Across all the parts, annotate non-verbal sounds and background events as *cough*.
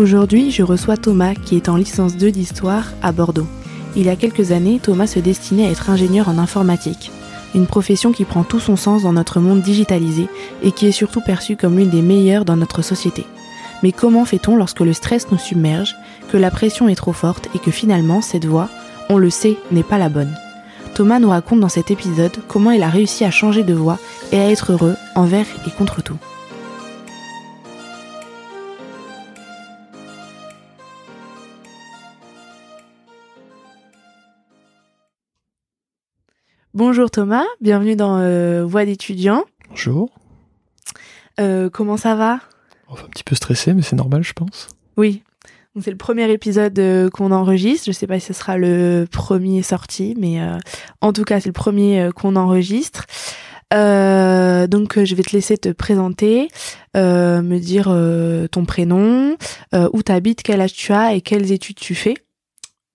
Aujourd'hui, je reçois Thomas qui est en licence 2 d'histoire à Bordeaux. Il y a quelques années, Thomas se destinait à être ingénieur en informatique, une profession qui prend tout son sens dans notre monde digitalisé et qui est surtout perçue comme l'une des meilleures dans notre société. Mais comment fait-on lorsque le stress nous submerge, que la pression est trop forte et que finalement cette voie, on le sait, n'est pas la bonne? Thomas nous raconte dans cet épisode comment il a réussi à changer de voie et à être heureux envers et contre tout. Bonjour Thomas, bienvenue dans euh, Voix d'étudiant. Bonjour. Euh, comment ça va? Enfin, un petit peu stressé, mais c'est normal, je pense. Oui. C'est le premier épisode euh, qu'on enregistre. Je sais pas si ce sera le premier sorti, mais euh, en tout cas c'est le premier qu'on enregistre. Euh, donc euh, je vais te laisser te présenter, euh, me dire ton prénom, où tu habites, quel âge tu as et quelles études tu fais.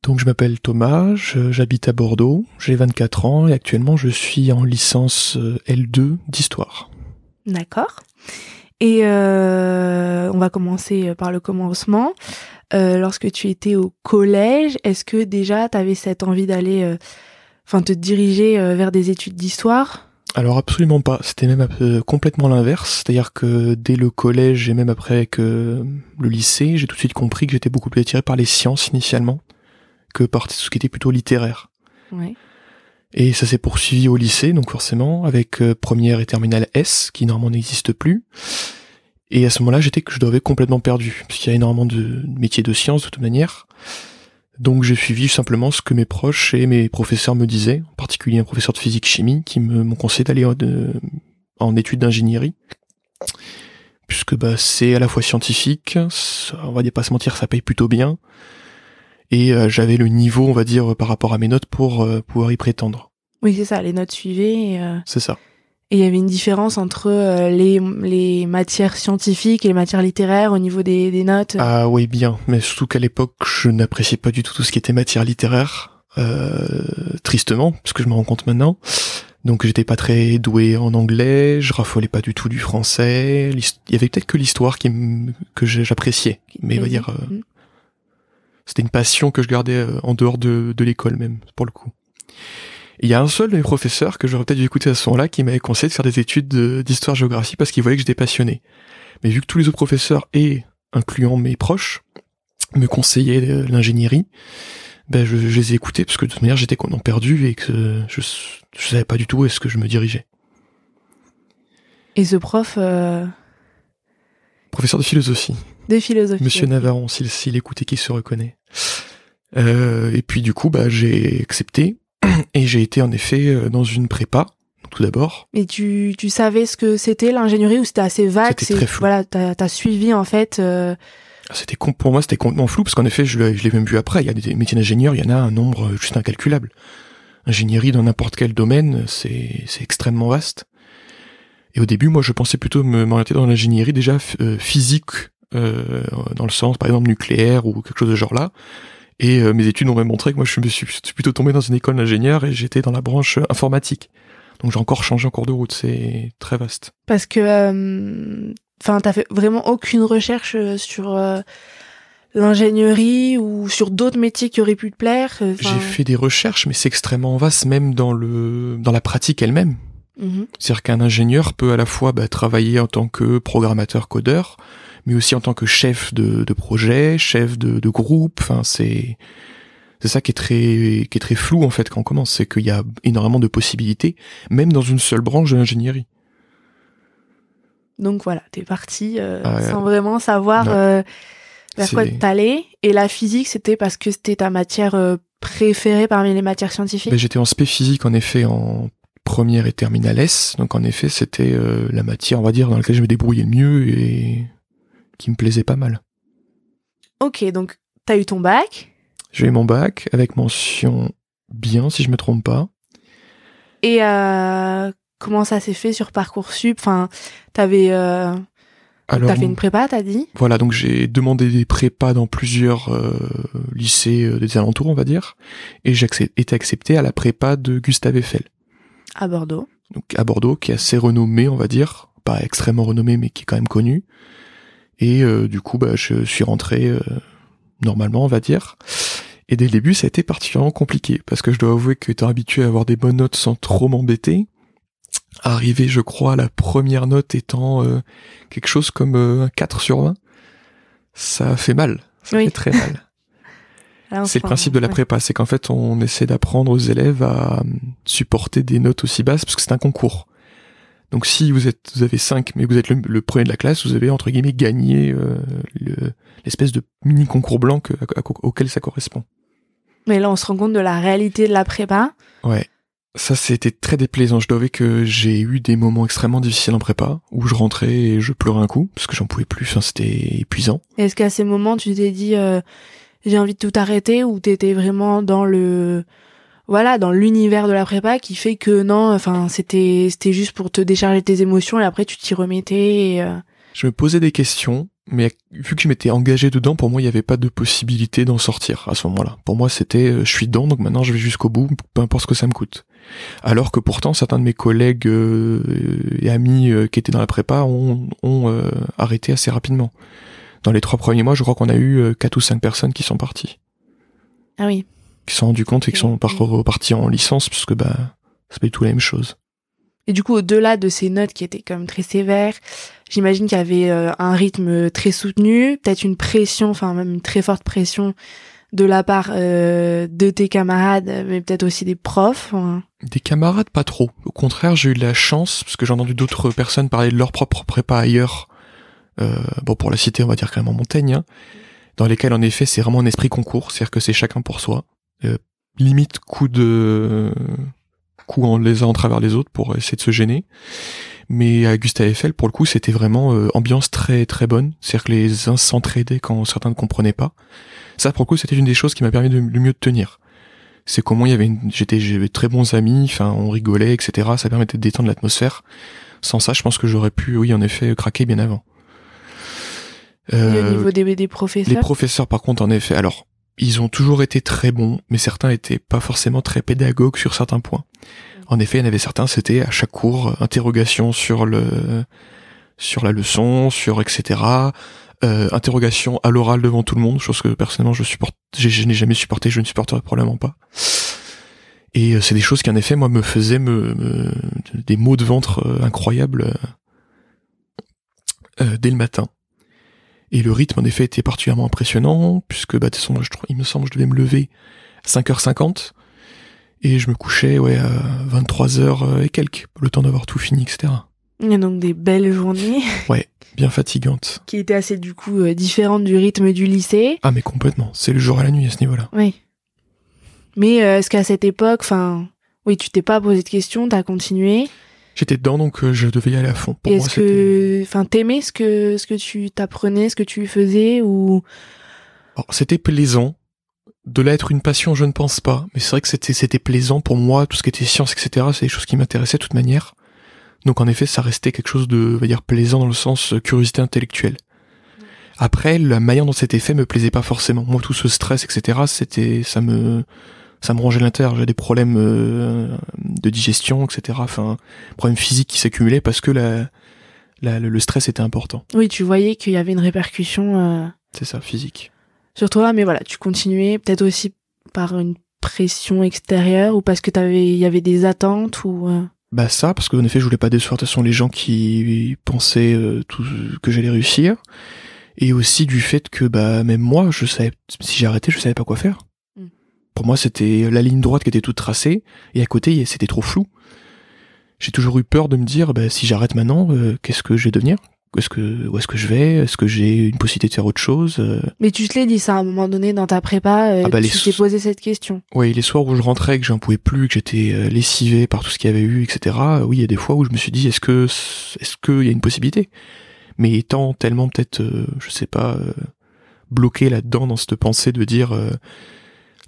Donc, je m'appelle Thomas, j'habite à Bordeaux, j'ai 24 ans et actuellement je suis en licence euh, L2 d'histoire. D'accord. Et euh, on va commencer par le commencement. Euh, lorsque tu étais au collège, est-ce que déjà tu avais cette envie d'aller, euh, enfin te diriger euh, vers des études d'histoire? Alors, absolument pas, c'était même euh, complètement l'inverse, c'est-à-dire que dès le collège et même après euh, le lycée, j'ai tout de suite compris que j'étais beaucoup plus attiré par les sciences initialement que par tout ce qui était plutôt littéraire. Ouais. Et ça s'est poursuivi au lycée, donc forcément, avec euh, première et terminale S, qui normalement n'existe plus. Et à ce moment-là, j'étais que je devais complètement perdu, puisqu'il y a énormément de métiers de sciences de toute manière. Donc j'ai suivi simplement ce que mes proches et mes professeurs me disaient, en particulier un professeur de physique-chimie qui me- m'ont conseillé d'aller en, de- en études d'ingénierie, puisque bah, c'est à la fois scientifique, ça- on va dire pas se mentir, ça paye plutôt bien, et euh, j'avais le niveau, on va dire, par rapport à mes notes pour euh, pouvoir y prétendre. Oui, c'est ça, les notes suivaient. Euh, C'est ça. et il y avait une différence entre euh, les, les matières scientifiques et les matières littéraires au niveau des, des notes. Ah oui, bien, mais surtout qu'à l'époque, je n'appréciais pas du tout tout ce qui était matière littéraire, euh, tristement, parce que je me rends compte maintenant. Donc j'étais pas très doué en anglais, je raffolais pas du tout du français. Il y avait peut-être que l'histoire qui que j'appréciais, mais on va dire, euh, Mhm. C'était une passion que je gardais euh, en dehors de, de l'école même, pour le coup. Il y a un seul de mes professeurs que j'aurais peut-être dû écouter à ce moment-là qui m'avait conseillé de faire des études de- d'histoire-géographie parce qu'il voyait que j'étais passionné. Mais vu que tous les autres professeurs, et incluant mes proches, me conseillaient euh, l'ingénierie, ben je, je les ai écoutés parce que de toute manière j'étais complètement perdu et que je, je savais pas du tout où est-ce que je me dirigeais. Et ce prof euh, Professeur de philosophie, de philosophie. Monsieur ok. Navarron, s'il et qu'il se reconnaît. Euh, et puis du coup, bah j'ai accepté et j'ai été en effet euh, dans une prépa tout d'abord. Et tu, tu savais ce que c'était l'ingénierie ou c'était assez vague? C'était très flou. Voilà, t'as as suivi en fait. euh, C'était com- pour moi c'était complètement flou parce qu'en effet je l'ai je l'ai même vu après. Il y a des métiers d'ingénieur, il y en a un nombre euh, juste incalculable. Ingénierie dans n'importe quel domaine, c'est c'est extrêmement vaste. Et au début, moi, je pensais plutôt me m'orienter dans l'ingénierie déjà euh, physique, euh, dans le sens par exemple nucléaire ou quelque chose de genre là. Et euh, mes études ont même montré que moi je me suis plutôt tombé dans une école d'ingénieur et j'étais dans la branche euh, informatique. Donc j'ai encore changé en cours de route, c'est très vaste. parce que, euh, enfin, t'as fait vraiment aucune recherche sur l'ingénierie ou sur d'autres métiers qui auraient pu te plaire. J'ai fait des recherches, mais c'est extrêmement vaste même dans le dans la pratique elle-même. Mhm. C'est-à-dire qu'un ingénieur peut à la fois bah, travailler en tant que programmateur codeur, mais aussi en tant que chef de, de projet, chef de, de groupe. Enfin, c'est c'est ça qui est très qui est très flou en fait quand on commence, c'est qu'il y a énormément de possibilités, même dans une seule branche de l'ingénierie. Donc voilà, t'es parti euh, Ah sans vraiment savoir euh, vers quoi t'allais. Et la physique, c'était parce que c'était ta matière euh, préférée parmi les matières scientifiques? Ben, J'étais en spé physique en effet en première et terminale S, donc en effet c'était euh, la matière on va dire dans laquelle je me débrouillais le mieux et qui me plaisait pas mal. Ok, donc t'as eu ton bac. J'ai eu mon bac avec mention bien, si je me trompe pas. Et euh, comment ça s'est fait sur Parcoursup? Enfin, t'avais... Euh... Alors, T'as fait une prépa, t'as dit? Voilà, donc j'ai demandé des prépas dans plusieurs euh, lycées euh, des alentours, on va dire, et j'ai été accepté à la prépa de Gustave Eiffel, À Bordeaux. donc à Bordeaux, qui est assez renommée, on va dire, pas extrêmement renommée, mais qui est quand même connue. Et euh, du coup, bah, je suis rentré euh, normalement, on va dire. Et dès le début, ça a été particulièrement compliqué, parce que je dois avouer que étant habitué à avoir des bonnes notes sans trop m'embêter, arriver, je crois, à la première note étant euh, quelque chose comme euh, un 4 sur 20, ça fait mal. Ça Oui. fait très mal. *laughs* C'est le principe de la ouais. prépa, c'est qu'en fait, on essaie d'apprendre aux élèves à supporter des notes aussi basses, parce que c'est un concours. Donc si vous êtes, vous avez 5, mais vous êtes le, le premier de la classe, vous avez entre guillemets gagné euh, le- l'espèce de mini concours blanc que- à- à- auquel ça correspond. Mais là, on se rend compte de la réalité de la prépa. Ouais. Ça, c'était très déplaisant. Je dois avouer que j'ai eu des moments extrêmement difficiles en prépa, où je rentrais et je pleurais un coup, parce que j'en pouvais plus, enfin, c'était épuisant. Est-ce qu'à ces moments, tu t'es dit, euh, j'ai envie de tout arrêter ou t'étais vraiment dans le, voilà, dans l'univers de la prépa qui fait que non, enfin, c'était, c'était juste pour te décharger tes émotions et après tu t'y remettais. Et, euh, Je me posais des questions, mais vu que je m'étais engagé dedans, pour moi, il n'y avait pas de possibilité d'en sortir à ce moment-là. Pour moi, c'était, euh, je suis dedans, donc maintenant je vais jusqu'au bout, peu importe ce que ça me coûte. Alors que pourtant, certains de mes collègues euh, et amis euh, qui étaient dans la prépa ont, ont euh, arrêté assez rapidement. Dans les trois premiers mois, je crois qu'on a eu euh, quatre ou cinq personnes qui sont parties, Ah oui. qui se sont rendus compte et qui sont par- repartis en licence, parce que bah, c'est pas du tout la même chose. Et du coup, au-delà de ces notes qui étaient quand même très sévères, j'imagine qu'il y avait euh, un rythme très soutenu, peut-être une pression, enfin même une très forte pression de la part euh, de tes camarades, mais peut-être aussi des profs. hein. Des camarades, pas trop. Au contraire, j'ai eu de la chance, parce que j'ai entendu d'autres personnes parler de leur propre prépa ailleurs. Euh, bon, pour la citer, on va dire quand même en Montaigne, hein, dans lesquels, en effet, c'est vraiment un esprit concours, c'est-à-dire que c'est chacun pour soi. Euh, limite coup de coup en les uns en travers les autres pour essayer de se gêner. Mais à Gustave Eiffel, pour le coup, c'était vraiment euh, ambiance très très bonne. C'est-à-dire que les uns s'entraidaient quand certains ne comprenaient pas. Ça, pour le coup, c'était une des choses qui m'a permis de le mieux de tenir c'est qu'au moins il y avait une... j'étais j'avais très bons amis enfin on rigolait etc ça permettait de détendre l'atmosphère sans ça je pense que j'aurais pu oui en effet craquer bien avant Et Euh, au niveau des, des professeurs. les professeurs par contre en effet alors ils ont toujours été très bons mais certains étaient pas forcément très pédagogues sur certains points en effet il y en avait certains c'était à chaque cours euh, interrogation sur le sur la leçon sur etc euh, interrogation à l'oral devant tout le monde, chose que personnellement je supporte, je n'ai jamais supporté, je ne supporterai probablement pas. Et euh, c'est des choses qui en effet moi me faisaient me, me- des maux de ventre euh, incroyables euh, euh, dès le matin. Et le rythme en effet était particulièrement impressionnant puisque bah de toute façon, je, il me semble que je devais me lever à 5h50 et je me couchais ouais à 23h et quelques, le temps d'avoir tout fini, etc. Et donc des belles journées *laughs* Bien fatigante. qui étaient assez du coup euh, différentes du rythme du lycée. Ah mais complètement, c'est le jour et la nuit à ce niveau-là. Oui. Mais euh, est-ce qu'à cette époque, enfin, oui, tu t'es pas posé de questions, t'as continué? J'étais dedans donc euh, je devais y aller à fond. Pour Est-ce que, enfin, t'aimais ce que ce que tu t'apprenais, ce que tu faisais ou? Alors, c'était plaisant. De là être une passion, je ne pense pas. Mais c'est vrai que c'était c'était plaisant pour moi. Tout ce qui était science, etc. C'est des choses qui m'intéressaient de toute manière. Donc en effet, ça restait quelque chose de, on va dire, plaisant dans le sens euh, curiosité intellectuelle. Après, la manière dont c'était fait me plaisait pas forcément. Moi, tout ce stress, etc. C'était, ça me, ça me rongeait l'intérieur. J'ai des problèmes euh, de digestion, etc. Enfin, problèmes physiques qui s'accumulaient parce que la, la- le stress était important. oui, tu voyais qu'il y avait une répercussion euh, C'est ça, physique. sur toi, mais voilà, tu continuais peut-être aussi par une pression extérieure ou parce que t'avais, il y avait des attentes ou. euh, Bah ça, parce qu'en effet, je voulais pas décevoir de toute façon les gens qui pensaient tout, que j'allais réussir, et aussi du fait que bah même moi, je savais si j'arrêtais, je savais pas quoi faire. Pour moi, c'était la ligne droite qui était toute tracée, et à côté, c'était trop flou. J'ai toujours eu peur de me dire, bah, si j'arrête maintenant, euh, qu'est-ce que je vais devenir? Est-ce que où est-ce que je vais? Est-ce que j'ai une possibilité de faire autre chose Euh, Mais tu te l'es dit ça à un moment donné dans ta prépa, euh, Ah bah, tu t'es posé cette question. Ouais, les soirs où je rentrais, que j'en pouvais plus, que j'étais euh, lessivé par tout ce qu'il y avait eu, etc. oui, il y a des fois où je me suis dit, est-ce que, est-ce qu'il y a une possibilité? Mais étant tellement peut-être, euh, je sais pas, euh, bloqué là-dedans dans cette pensée de dire,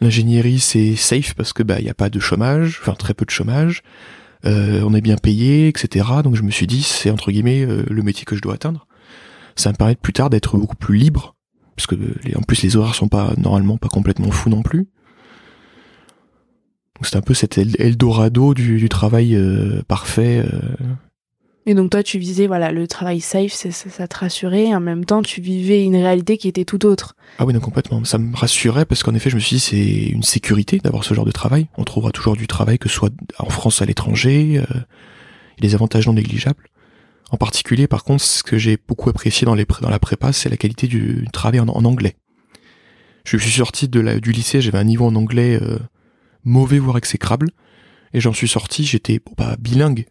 L'ingénierie c'est safe parce que bah il y a pas de chômage, enfin très peu de chômage. Euh, on est bien payé, etc. Donc je me suis dit c'est entre guillemets euh, le métier que je dois atteindre. Ça me permet plus tard d'être beaucoup plus libre parce que les, en plus les horaires sont pas normalement pas complètement fous non plus. C'est un peu cet Eldorado du, du travail euh, parfait. Et donc toi tu visais voilà le travail safe, ça, ça, te rassurait. Et en même temps tu vivais une réalité qui était tout autre. Ah oui non complètement. Ça me rassurait parce qu'en effet je me suis dit c'est une sécurité d'avoir ce genre de travail. On trouvera toujours du travail que ce soit en France à l'étranger. Euh, des avantages non négligeables. En particulier, par contre, ce que j'ai beaucoup apprécié dans, les, dans la prépa, c'est la qualité du, travail en, anglais. Je suis sorti de la, du lycée, j'avais un niveau en anglais euh, mauvais voire exécrable, et j'en suis sorti, j'étais pas bilingue,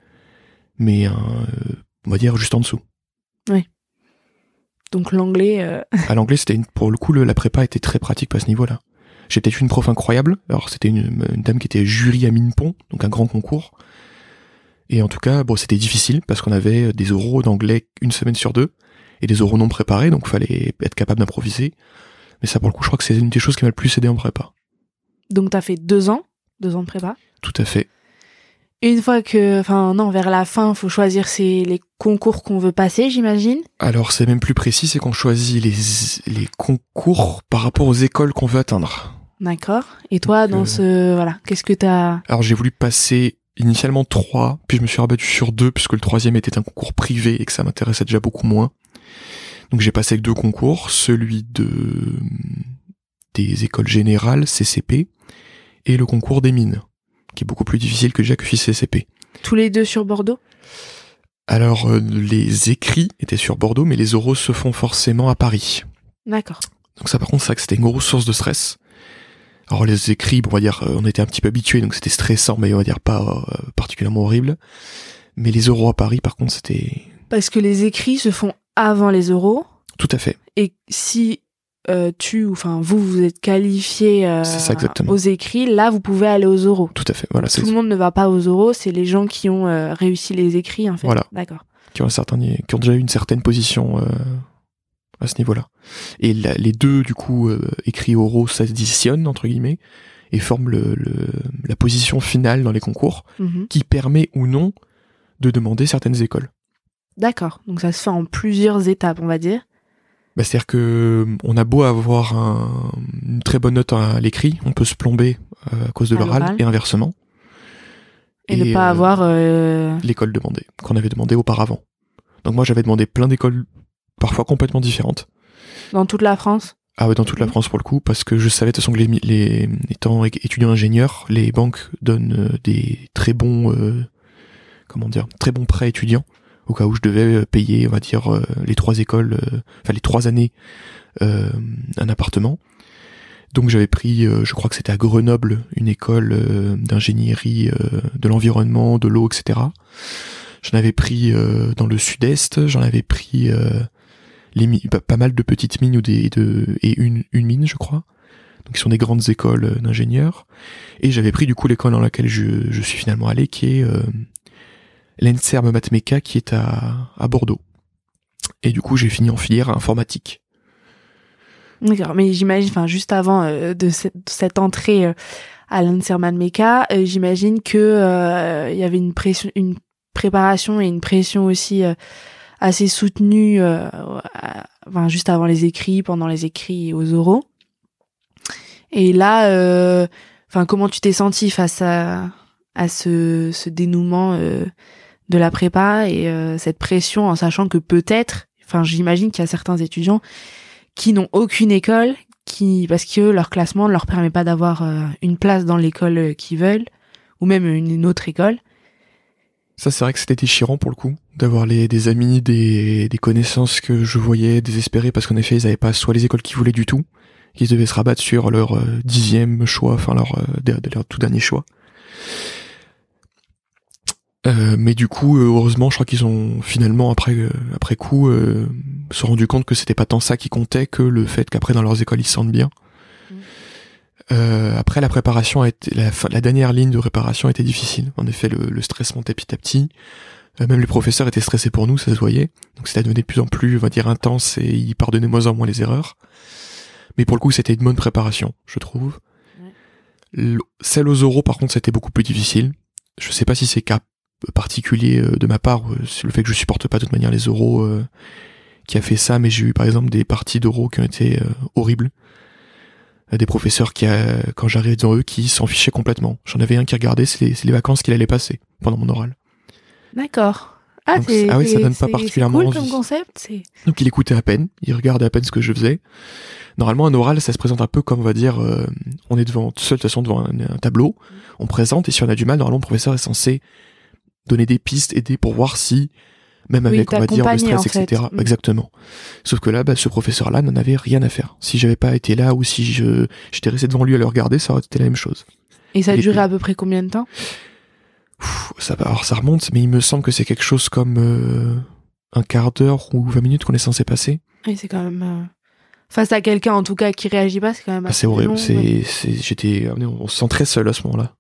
mais on va dire juste en dessous. Oui. Donc l'anglais. Euh... À *laughs* l'anglais, c'était pour le coup, la prépa était très pratique à ce niveau-là. J'étais une prof incroyable. Alors c'était une, une, dame qui était jury à Minepont, donc un grand concours. Et en tout cas, bon, c'était difficile parce qu'on avait des oraux d'anglais une semaine sur deux et des oraux non préparés, donc fallait être capable d'improviser. Mais ça, pour le coup, je crois que c'est une des choses qui m'a le plus aidé en prépa. Donc t'as fait deux ans, deux ans de prépa? Tout à fait. Une fois que, enfin non, vers la fin, faut choisir les concours qu'on veut passer, j'imagine. Alors c'est même plus précis, c'est qu'on choisit les les concours par rapport aux écoles qu'on veut atteindre. D'accord. Et toi, dans euh, ce voilà, qu'est-ce que t'as Alors j'ai voulu passer initialement trois, puis je me suis rabattu sur deux puisque le troisième était un concours privé et que ça m'intéressait déjà beaucoup moins. Donc j'ai passé avec deux concours, celui de des écoles générales CCP et le concours des mines, qui est beaucoup plus difficile que Jacques CCP. Tous les deux sur Bordeaux? Alors euh, les écrits étaient sur Bordeaux, mais les oraux se font forcément à Paris. D'accord. Donc ça par contre, c'est que c'était une grosse source de stress. Alors les écrits, on va dire, euh, on était un petit peu habitués, donc c'était stressant, mais on va dire pas euh, particulièrement horrible. Mais les euros à Paris, par contre, c'était... Parce que les écrits se font avant les euros. Tout à fait. Et si euh, tu, enfin vous, vous êtes qualifié euh, aux écrits, là vous pouvez aller aux euros. Tout à fait. Voilà. Tout le monde ne va pas aux euros, c'est les gens qui ont réussi les écrits en fait. Voilà. D'accord. Qui ont un certain, qui ont déjà eu une certaine position à ce niveau-là. Et les deux, du coup, euh, écrits oraux s'additionnent, entre guillemets, et forment le, la position finale dans les concours, mhm. qui permet ou non de demander certaines écoles. D'accord, donc ça se fait en plusieurs étapes, on va dire. Bah, C'est-à-dire que on a beau avoir un, une très bonne note à l'écrit, on peut se plomber euh, à cause de l'oral et inversement. Et, ne pas euh, avoir l'école demandée, qu'on avait demandé auparavant. Donc moi j'avais demandé plein d'écoles parfois complètement différentes. Dans toute la France? Ah ouais, dans toute la France pour le coup, parce que je savais de toute façon que les, les étant étudiant ingénieur, les banques donnent euh, des très bons, euh, comment dire, très bons prêts étudiants au cas où je devais euh, payer, on va dire, les trois écoles, enfin les trois années, un appartement. Donc j'avais pris, je crois que c'était à Grenoble, une école d'ingénierie de l'environnement, de l'eau, etc. J'en avais pris dans le sud-est, j'en avais pris pas mal de petites mines ou des, de, et une, une mine, je crois. Donc, qui sont des grandes écoles euh, d'ingénieurs. Et j'avais pris, du coup, l'école dans laquelle je, je suis finalement allé, qui est euh, l'ENSERM Matmeca, qui est à, Bordeaux. Et du coup, j'ai fini en filière informatique. D'accord, mais j'imagine, enfin, juste avant euh, de cette, entrée euh, à l'ENSERM Matmeca, j'imagine que il y avait une pression, une préparation et une pression aussi assez soutenu euh, enfin, juste avant les écrits, pendant les écrits et aux oraux. Et là, euh, enfin, comment tu t'es senti face à, ce, dénouement euh, de la prépa et cette pression en sachant que peut-être, enfin, j'imagine qu'il y a certains étudiants qui n'ont aucune école, qui parce que leur classement ne leur permet pas d'avoir une place dans l'école qu'ils veulent ou même une autre école ça, c'est vrai que c'était déchirant pour le coup, d'avoir les, des amis, des, des connaissances que je voyais désespérés parce qu'en effet, ils n'avaient pas soit les écoles qu'ils voulaient du tout, qu'ils devaient se rabattre sur leur euh, dixième choix, enfin leur, euh, leur tout dernier choix. Euh, mais du coup, heureusement, je crois qu'ils ont finalement après après coup se rendu compte que c'était pas tant ça qui comptait que le fait qu'après dans leurs écoles ils se sentent bien. Euh, après la préparation a été, la, la, dernière ligne de réparation était difficile. En effet, le, le stress montait petit à petit. Euh, même les professeurs étaient stressés pour nous, ça se voyait. Donc c'était devenu de plus en plus, on va dire, intense et ils pardonnaient moins en moins les erreurs. Mais pour le coup, c'était une bonne préparation, je trouve. Celle aux oraux, par contre, c'était beaucoup plus difficile. Je sais pas si c'est cas particulier euh, de ma part, euh, c'est le fait que je supporte pas de toute manière les euh, qui a fait ça, mais j'ai eu par exemple des parties d'oraux qui ont été euh, horribles. Des professeurs qui, euh, quand j'arrivais devant eux, qui s'en fichaient complètement. J'en avais un qui regardait, c'est les, vacances qu'il allait passer pendant mon oral. D'accord. Ah, Donc, ah oui, ça donne pas particulièrement cool envie. comme concept. Donc il écoutait à peine, il regardait à peine ce que je faisais. Normalement, un oral, ça se présente un peu comme, on va dire, euh, on est devant, seul de toute façon devant un, un tableau, on présente, et si on a du mal, normalement, le professeur est censé donner des pistes, aider pour voir si, même Oui, avec, on va dire, le stress, fait. etc. Mm. Exactement. Sauf que là, bah, ce professeur-là n'en avait rien à faire. Si j'avais pas été là, ou si je, j'étais resté devant lui à le regarder, ça aurait été la même chose. Et ça durait était- à peu près combien de temps? Pff, ça, va- alors ça remonte, mais il me semble que c'est quelque chose comme euh, un quart d'heure ou 20 minutes qu'on est censé passer. Et c'est quand même... euh, Face à quelqu'un, en tout cas, qui réagit pas, c'est quand même Ah, assez c'est horrible. C'est, ouais. c'est, j'étais, on se sent très seul à ce moment-là.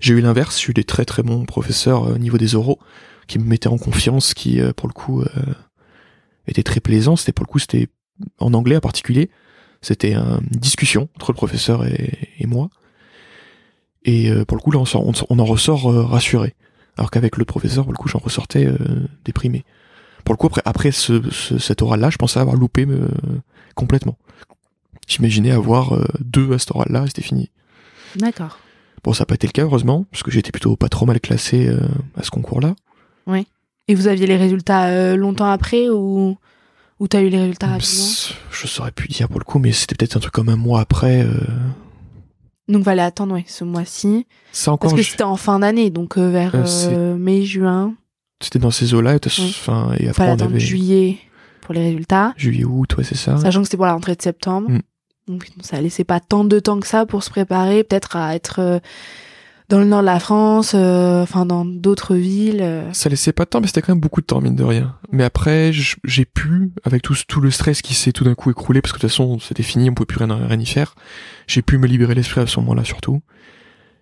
J'ai eu l'inverse. J'ai eu des très très bons professeurs euh, au niveau des oraux qui me mettaient en confiance, qui euh, pour le coup euh, étaient très plaisants. C'était pour le coup, c'était en anglais en particulier. C'était une discussion entre le professeur et, moi. Et euh, pour le coup, là, on, en ressort rassuré. Alors qu'avec le professeur, pour le coup, j'en ressortais déprimé. Pour le coup, après, après ce, ce- cet oral-là, je pensais avoir loupé complètement. J'imaginais avoir deux à cet oral-là c'était fini. D'accord. Bon, ça n'a pas été le cas, heureusement, parce que j'étais plutôt pas trop mal classé euh, à ce concours-là. Et vous aviez les résultats euh, longtemps après ou ou t'as eu les résultats rapidement? Je saurais plus dire pour le coup, mais c'était peut-être un truc comme un mois après. euh, Donc fallait attendre ouais, ce mois-ci Ça encore, parce que je- c'était en fin d'année donc euh, vers mai juin. c'était dans ces eaux-là. Et, t'as- Oui. enfin, et après, on avait juillet pour les résultats, juillet, août, ouais, c'est ça. sachant que c'était pour la rentrée de septembre. Mm. Donc ça laissait pas tant de temps que ça pour se préparer, peut-être à être euh, dans le nord de la France, euh, enfin dans d'autres villes. euh. Ça laissait pas de temps, mais c'était quand même beaucoup de temps, mine de rien. Mais après, j'ai pu, avec tout, tout le stress qui s'est tout d'un coup écroulé, parce que de toute façon, c'était fini, on pouvait plus rien, rien y faire, j'ai pu me libérer l'esprit à ce moment-là, surtout.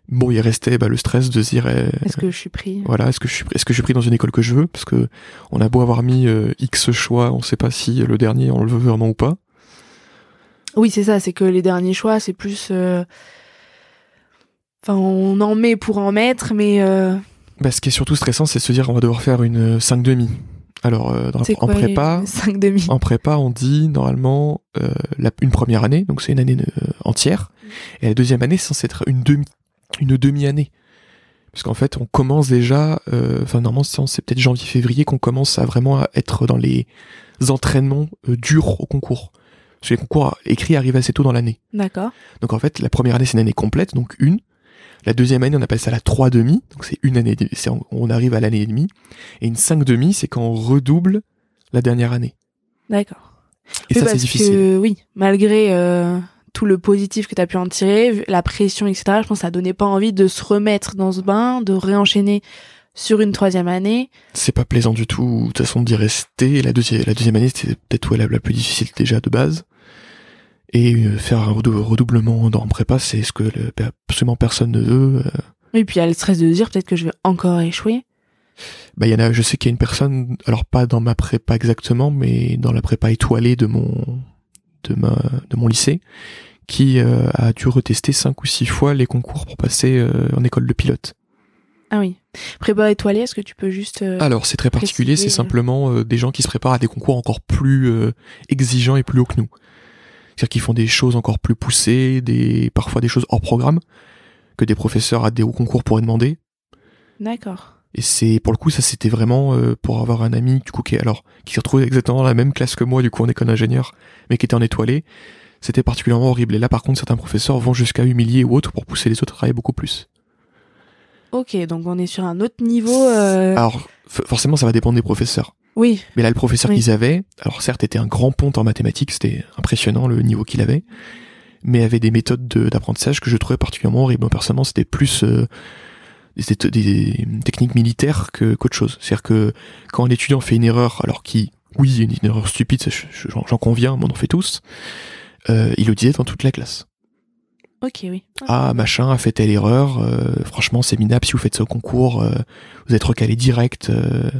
Bon, il restait bah, le stress de se dire, eh, Est-ce que je suis pris? voilà, est-ce que je suis, est-ce que je suis pris dans une école que je veux? Parce que on a beau avoir mis euh, X choix, on sait pas si le dernier on le veut vraiment ou pas. Oui, c'est ça, c'est que les derniers choix, c'est plus. euh, Enfin, on en met pour en mettre, mais euh, Bah, ce qui est surtout stressant, c'est de se dire on va devoir faire une 5 demi. Alors, euh, dans, en prépa, 5 demi? en prépa, on dit normalement euh, la, une première année, donc c'est une année euh, entière, et la deuxième année, c'est censé être une demi, une demi-année. Parce qu'en fait, on commence déjà, euh, enfin normalement, c'est peut-être janvier-février qu'on commence à vraiment être dans les entraînements euh, durs au concours. Parce que les concours écrits arrivent assez tôt dans l'année. D'accord. Donc en fait, la première année, c'est une année complète, donc une. La deuxième année, on appelle ça la 3 demi, donc c'est une année, c'est on arrive à l'année et demie. Et une 5 demi, c'est quand on redouble la dernière année. D'accord. Et Oui, ça, c'est difficile. Que, oui, malgré euh, tout le positif que tu as pu en tirer, la pression, etc., je pense que ça donnait pas envie de se remettre dans ce bain, de réenchaîner sur une troisième année. C'est pas plaisant du tout, de toute façon, d'y rester. La deuxième, la deuxième année, c'était peut-être la plus difficile déjà de base. Et euh, faire un redou- redoublement dans prépa, c'est ce que le- absolument personne ne veut. Euh, Et puis il y a le stress de dire peut-être que je vais encore échouer. Bah, il y en a, je sais qu'il y a une personne, alors pas dans ma prépa exactement, mais dans la prépa étoilée de mon, de ma, de mon lycée, qui euh, a dû retester cinq ou six fois les concours pour passer euh, en école de pilote. Ah oui. Prépa étoilée, est-ce que tu peux juste. euh, Alors c'est très particulier, c'est euh. simplement euh, des gens qui se préparent à des concours encore plus euh, exigeants et plus hauts que nous. C'est-à-dire qu'ils font des choses encore plus poussées, des parfois des choses hors programme que des professeurs à des hauts concours pourraient demander. D'accord. Et c'est pour le coup ça c'était vraiment euh, pour avoir un ami du coup qui alors qui s'est retrouvé exactement dans la même classe que moi du coup en école d'ingénieur mais qui était en étoilé. C'était particulièrement horrible. Et là par contre certains professeurs vont jusqu'à humilier ou autres pour pousser les autres à travailler beaucoup plus. Ok, donc on est sur un autre niveau. euh, Alors forcément ça va dépendre des professeurs. Oui, Mais là, le professeur Oui. qu'ils avaient, alors certes, était un grand ponte en mathématiques, c'était impressionnant le niveau qu'il avait, mais avait des méthodes de- d'apprentissage que je trouvais particulièrement horribles. Moi, personnellement, c'était plus euh, des, des- des techniques militaires que qu'autre chose. C'est-à-dire que quand un étudiant fait une erreur, alors qui, oui, une, une erreur stupide, j'en conviens, mais on en fait tous, euh, il le disait dans toute la classe. ok, oui. Ah, machin a fait telle erreur, euh, franchement, c'est minable si vous faites ça au concours, euh, vous êtes recalé direct, euh,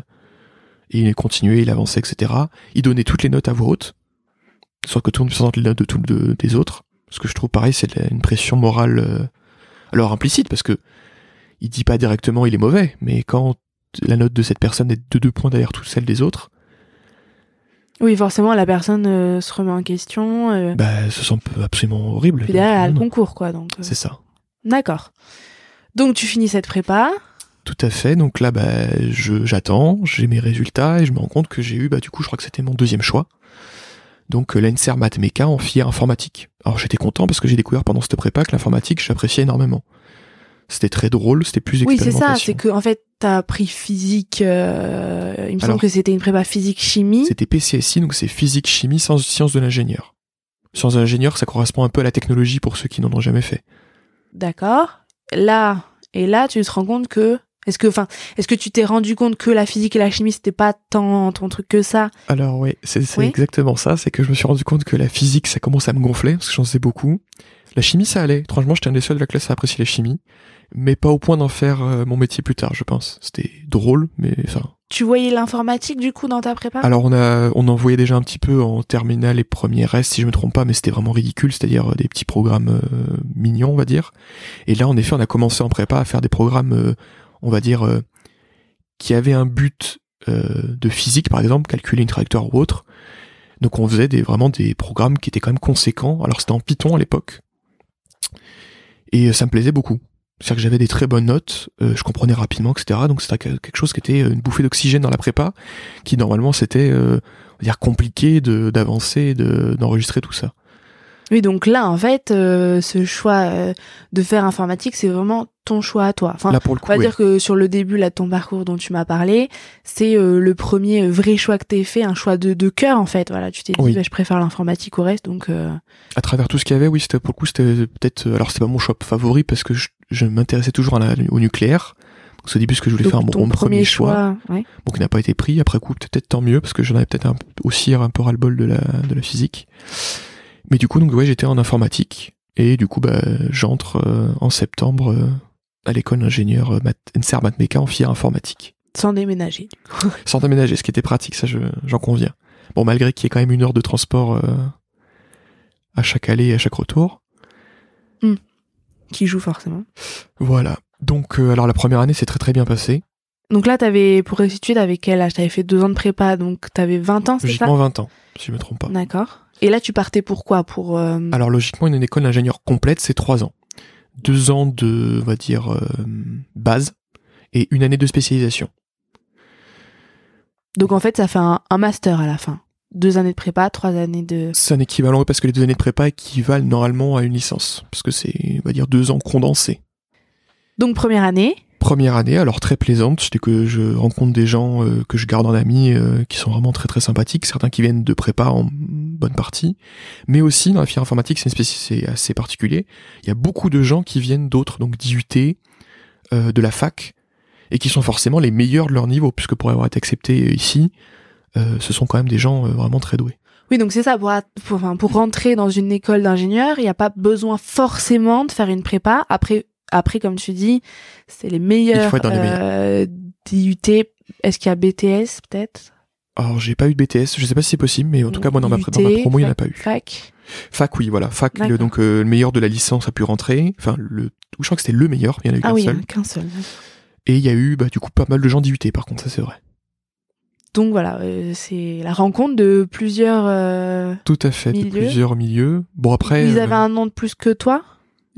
et il continuait, il avançait, etc. Il donnait toutes les notes à voix haute, soit que tout le monde présente les notes de tous de- des autres, ce que je trouve pareil, c'est une pression morale euh, Alors implicite parce que il dit pas directement il est mauvais, mais quand la note de cette personne est de deux points derrière toute celle des autres, Oui, forcément, la personne euh, se remet en question. euh, bah ce sent absolument horrible. puis elle a le concours, quoi. Donc, C'est ça. D'accord. Donc, tu finis cette prépa. Tout à fait. Donc là, bah, je j'attends, j'ai mes résultats et je me rends compte que j'ai eu, bah, du coup, je crois que c'était mon deuxième choix. Donc euh, l'ENSER Math Méca en filière informatique. Alors j'étais content parce que j'ai découvert pendant cette prépa que l'informatique, j'appréciais énormément. C'était très drôle, c'était plus Oui, c'est ça. C'est que, en fait, t'as appris physique. euh, il me semble que c'était une prépa physique-chimie. C'était PCSI, donc c'est physique, chimie, sciences, sciences de l'ingénieur. Sciences de l'ingénieur, ça correspond un peu à la technologie pour ceux qui n'en ont jamais fait. D'accord. Là, et là, tu te rends compte que. Est-ce que, enfin, est-ce que tu t'es rendu compte que la physique et la chimie, c'était pas tant ton truc que ça? Alors oui, c'est Oui. exactement ça, c'est que je me suis rendu compte que la physique, ça commence à me gonfler, parce que j'en sais beaucoup. La chimie, ça allait. Étrangement, j'étais un des seuls de la classe à apprécier la chimie, mais pas au point d'en faire euh, mon métier plus tard, je pense. C'était drôle, mais enfin... Tu voyais l'informatique, du coup, dans ta prépa? Alors on a, on en voyait déjà un petit peu en terminale et première S, si je me trompe pas, mais c'était vraiment ridicule, c'est-à-dire euh, des petits programmes euh, mignons, on va dire. Et là, en effet, on a commencé en prépa à faire des programmes, euh, on va dire, euh, qui avaient un but euh, de physique, par exemple, calculer une trajectoire ou autre. Donc on faisait des, vraiment des programmes qui étaient quand même conséquents. Alors c'était en Python à l'époque. Et euh, ça me plaisait beaucoup. C'est-à-dire que j'avais des très bonnes notes, euh, je comprenais rapidement, etc. Donc c'était que- quelque chose qui était euh, une bouffée d'oxygène dans la prépa, qui normalement c'était, euh, dire, compliqué d'avancer, de d'enregistrer tout ça. Oui, donc là, en fait, euh, ce choix euh, de faire informatique, c'est vraiment ton choix à toi. Enfin, Là pour le on va oui. dire que sur le début là de ton parcours dont tu m'as parlé, c'est euh, le premier vrai choix que t'aies fait, un choix de, de cœur en fait. Voilà, tu t'es dit, bah, je préfère l'informatique au reste, donc euh, à travers tout ce qu'il y avait, oui, c'était pour le coup, c'était peut-être, euh, alors c'était pas mon choix favori parce que je, je m'intéressais toujours à la- au nucléaire. C'est au début ce que je voulais donc faire mon, mon premier choix, ouais. bon qui n'a pas été pris. Après coup, peut-être tant mieux parce que j'en avais peut-être un, aussi un peu ras-le-bol de la de la physique. Mais du coup, donc ouais, j'étais en informatique et du coup, bah, j'entre euh, en septembre à l'école d'ingénieur euh, math, NSER Math Méca en filière informatique. sans déménager. *laughs* Sans aménager, ce qui était pratique, ça je- j'en conviens. Bon, malgré qu'il y ait quand même une heure de transport euh, à chaque allée et à chaque retour. Qui joue forcément. Voilà. Donc, euh, alors la première année s'est très très bien passée. Donc là, t'avais, pour réciter, t'avais quel âge? T'avais fait deux ans de prépa, donc t'avais 20 ans, c'est ça? Logiquement 20 ans, si je me trompe pas. D'accord. Et là, tu partais pour quoi? Pour euh, Alors logiquement, une école d'ingénieur complète, c'est 3 ans. Deux ans de, on va dire, euh, base et une année de spécialisation. donc en fait, ça fait un, un master à la fin. Deux années de prépa, trois années de. C'est un équivalent parce que les deux années de prépa équivalent normalement à une licence. Parce que c'est, on va dire, deux ans condensés. Donc première année. Première année, alors très plaisante, c'est que je rencontre des gens euh, que je garde en amis euh, qui sont vraiment très très sympathiques, certains qui viennent de prépa en bonne partie, mais aussi dans la filière informatique, c'est une c'est assez particulier. Il y a beaucoup de gens qui viennent d'autres, donc d'IUT, euh, de la fac, et qui sont forcément les meilleurs de leur niveau, puisque pour avoir été acceptés ici, euh, ce sont quand même des gens euh, vraiment très doués. Oui, donc c'est ça. Pour, pour, pour rentrer dans une école d'ingénieur, il n'y a pas besoin forcément de faire une prépa. Après, après comme tu dis, c'est les meilleurs, Il faut être dans les meilleurs. euh, d'IUT. Est-ce qu'il y a BTS peut-être? Alors j'ai pas eu de BTS, je sais pas si c'est possible, mais en tout cas moi dans ma, dans ma IUT, promo il n'y en a pas eu. Fac. Fac oui, voilà, fac, le, donc euh, le meilleur de la licence a pu rentrer, enfin le, je crois que c'était le meilleur, il y en a eu Ah qu'un oui, seul. qu'un seul. Et il y a eu bah, du coup pas mal de gens d'IUT par contre, ça c'est vrai. Donc voilà, euh, c'est la rencontre de plusieurs. euh, Tout à fait, de plusieurs milieux. Bon après, Ils avaient un an de plus que toi,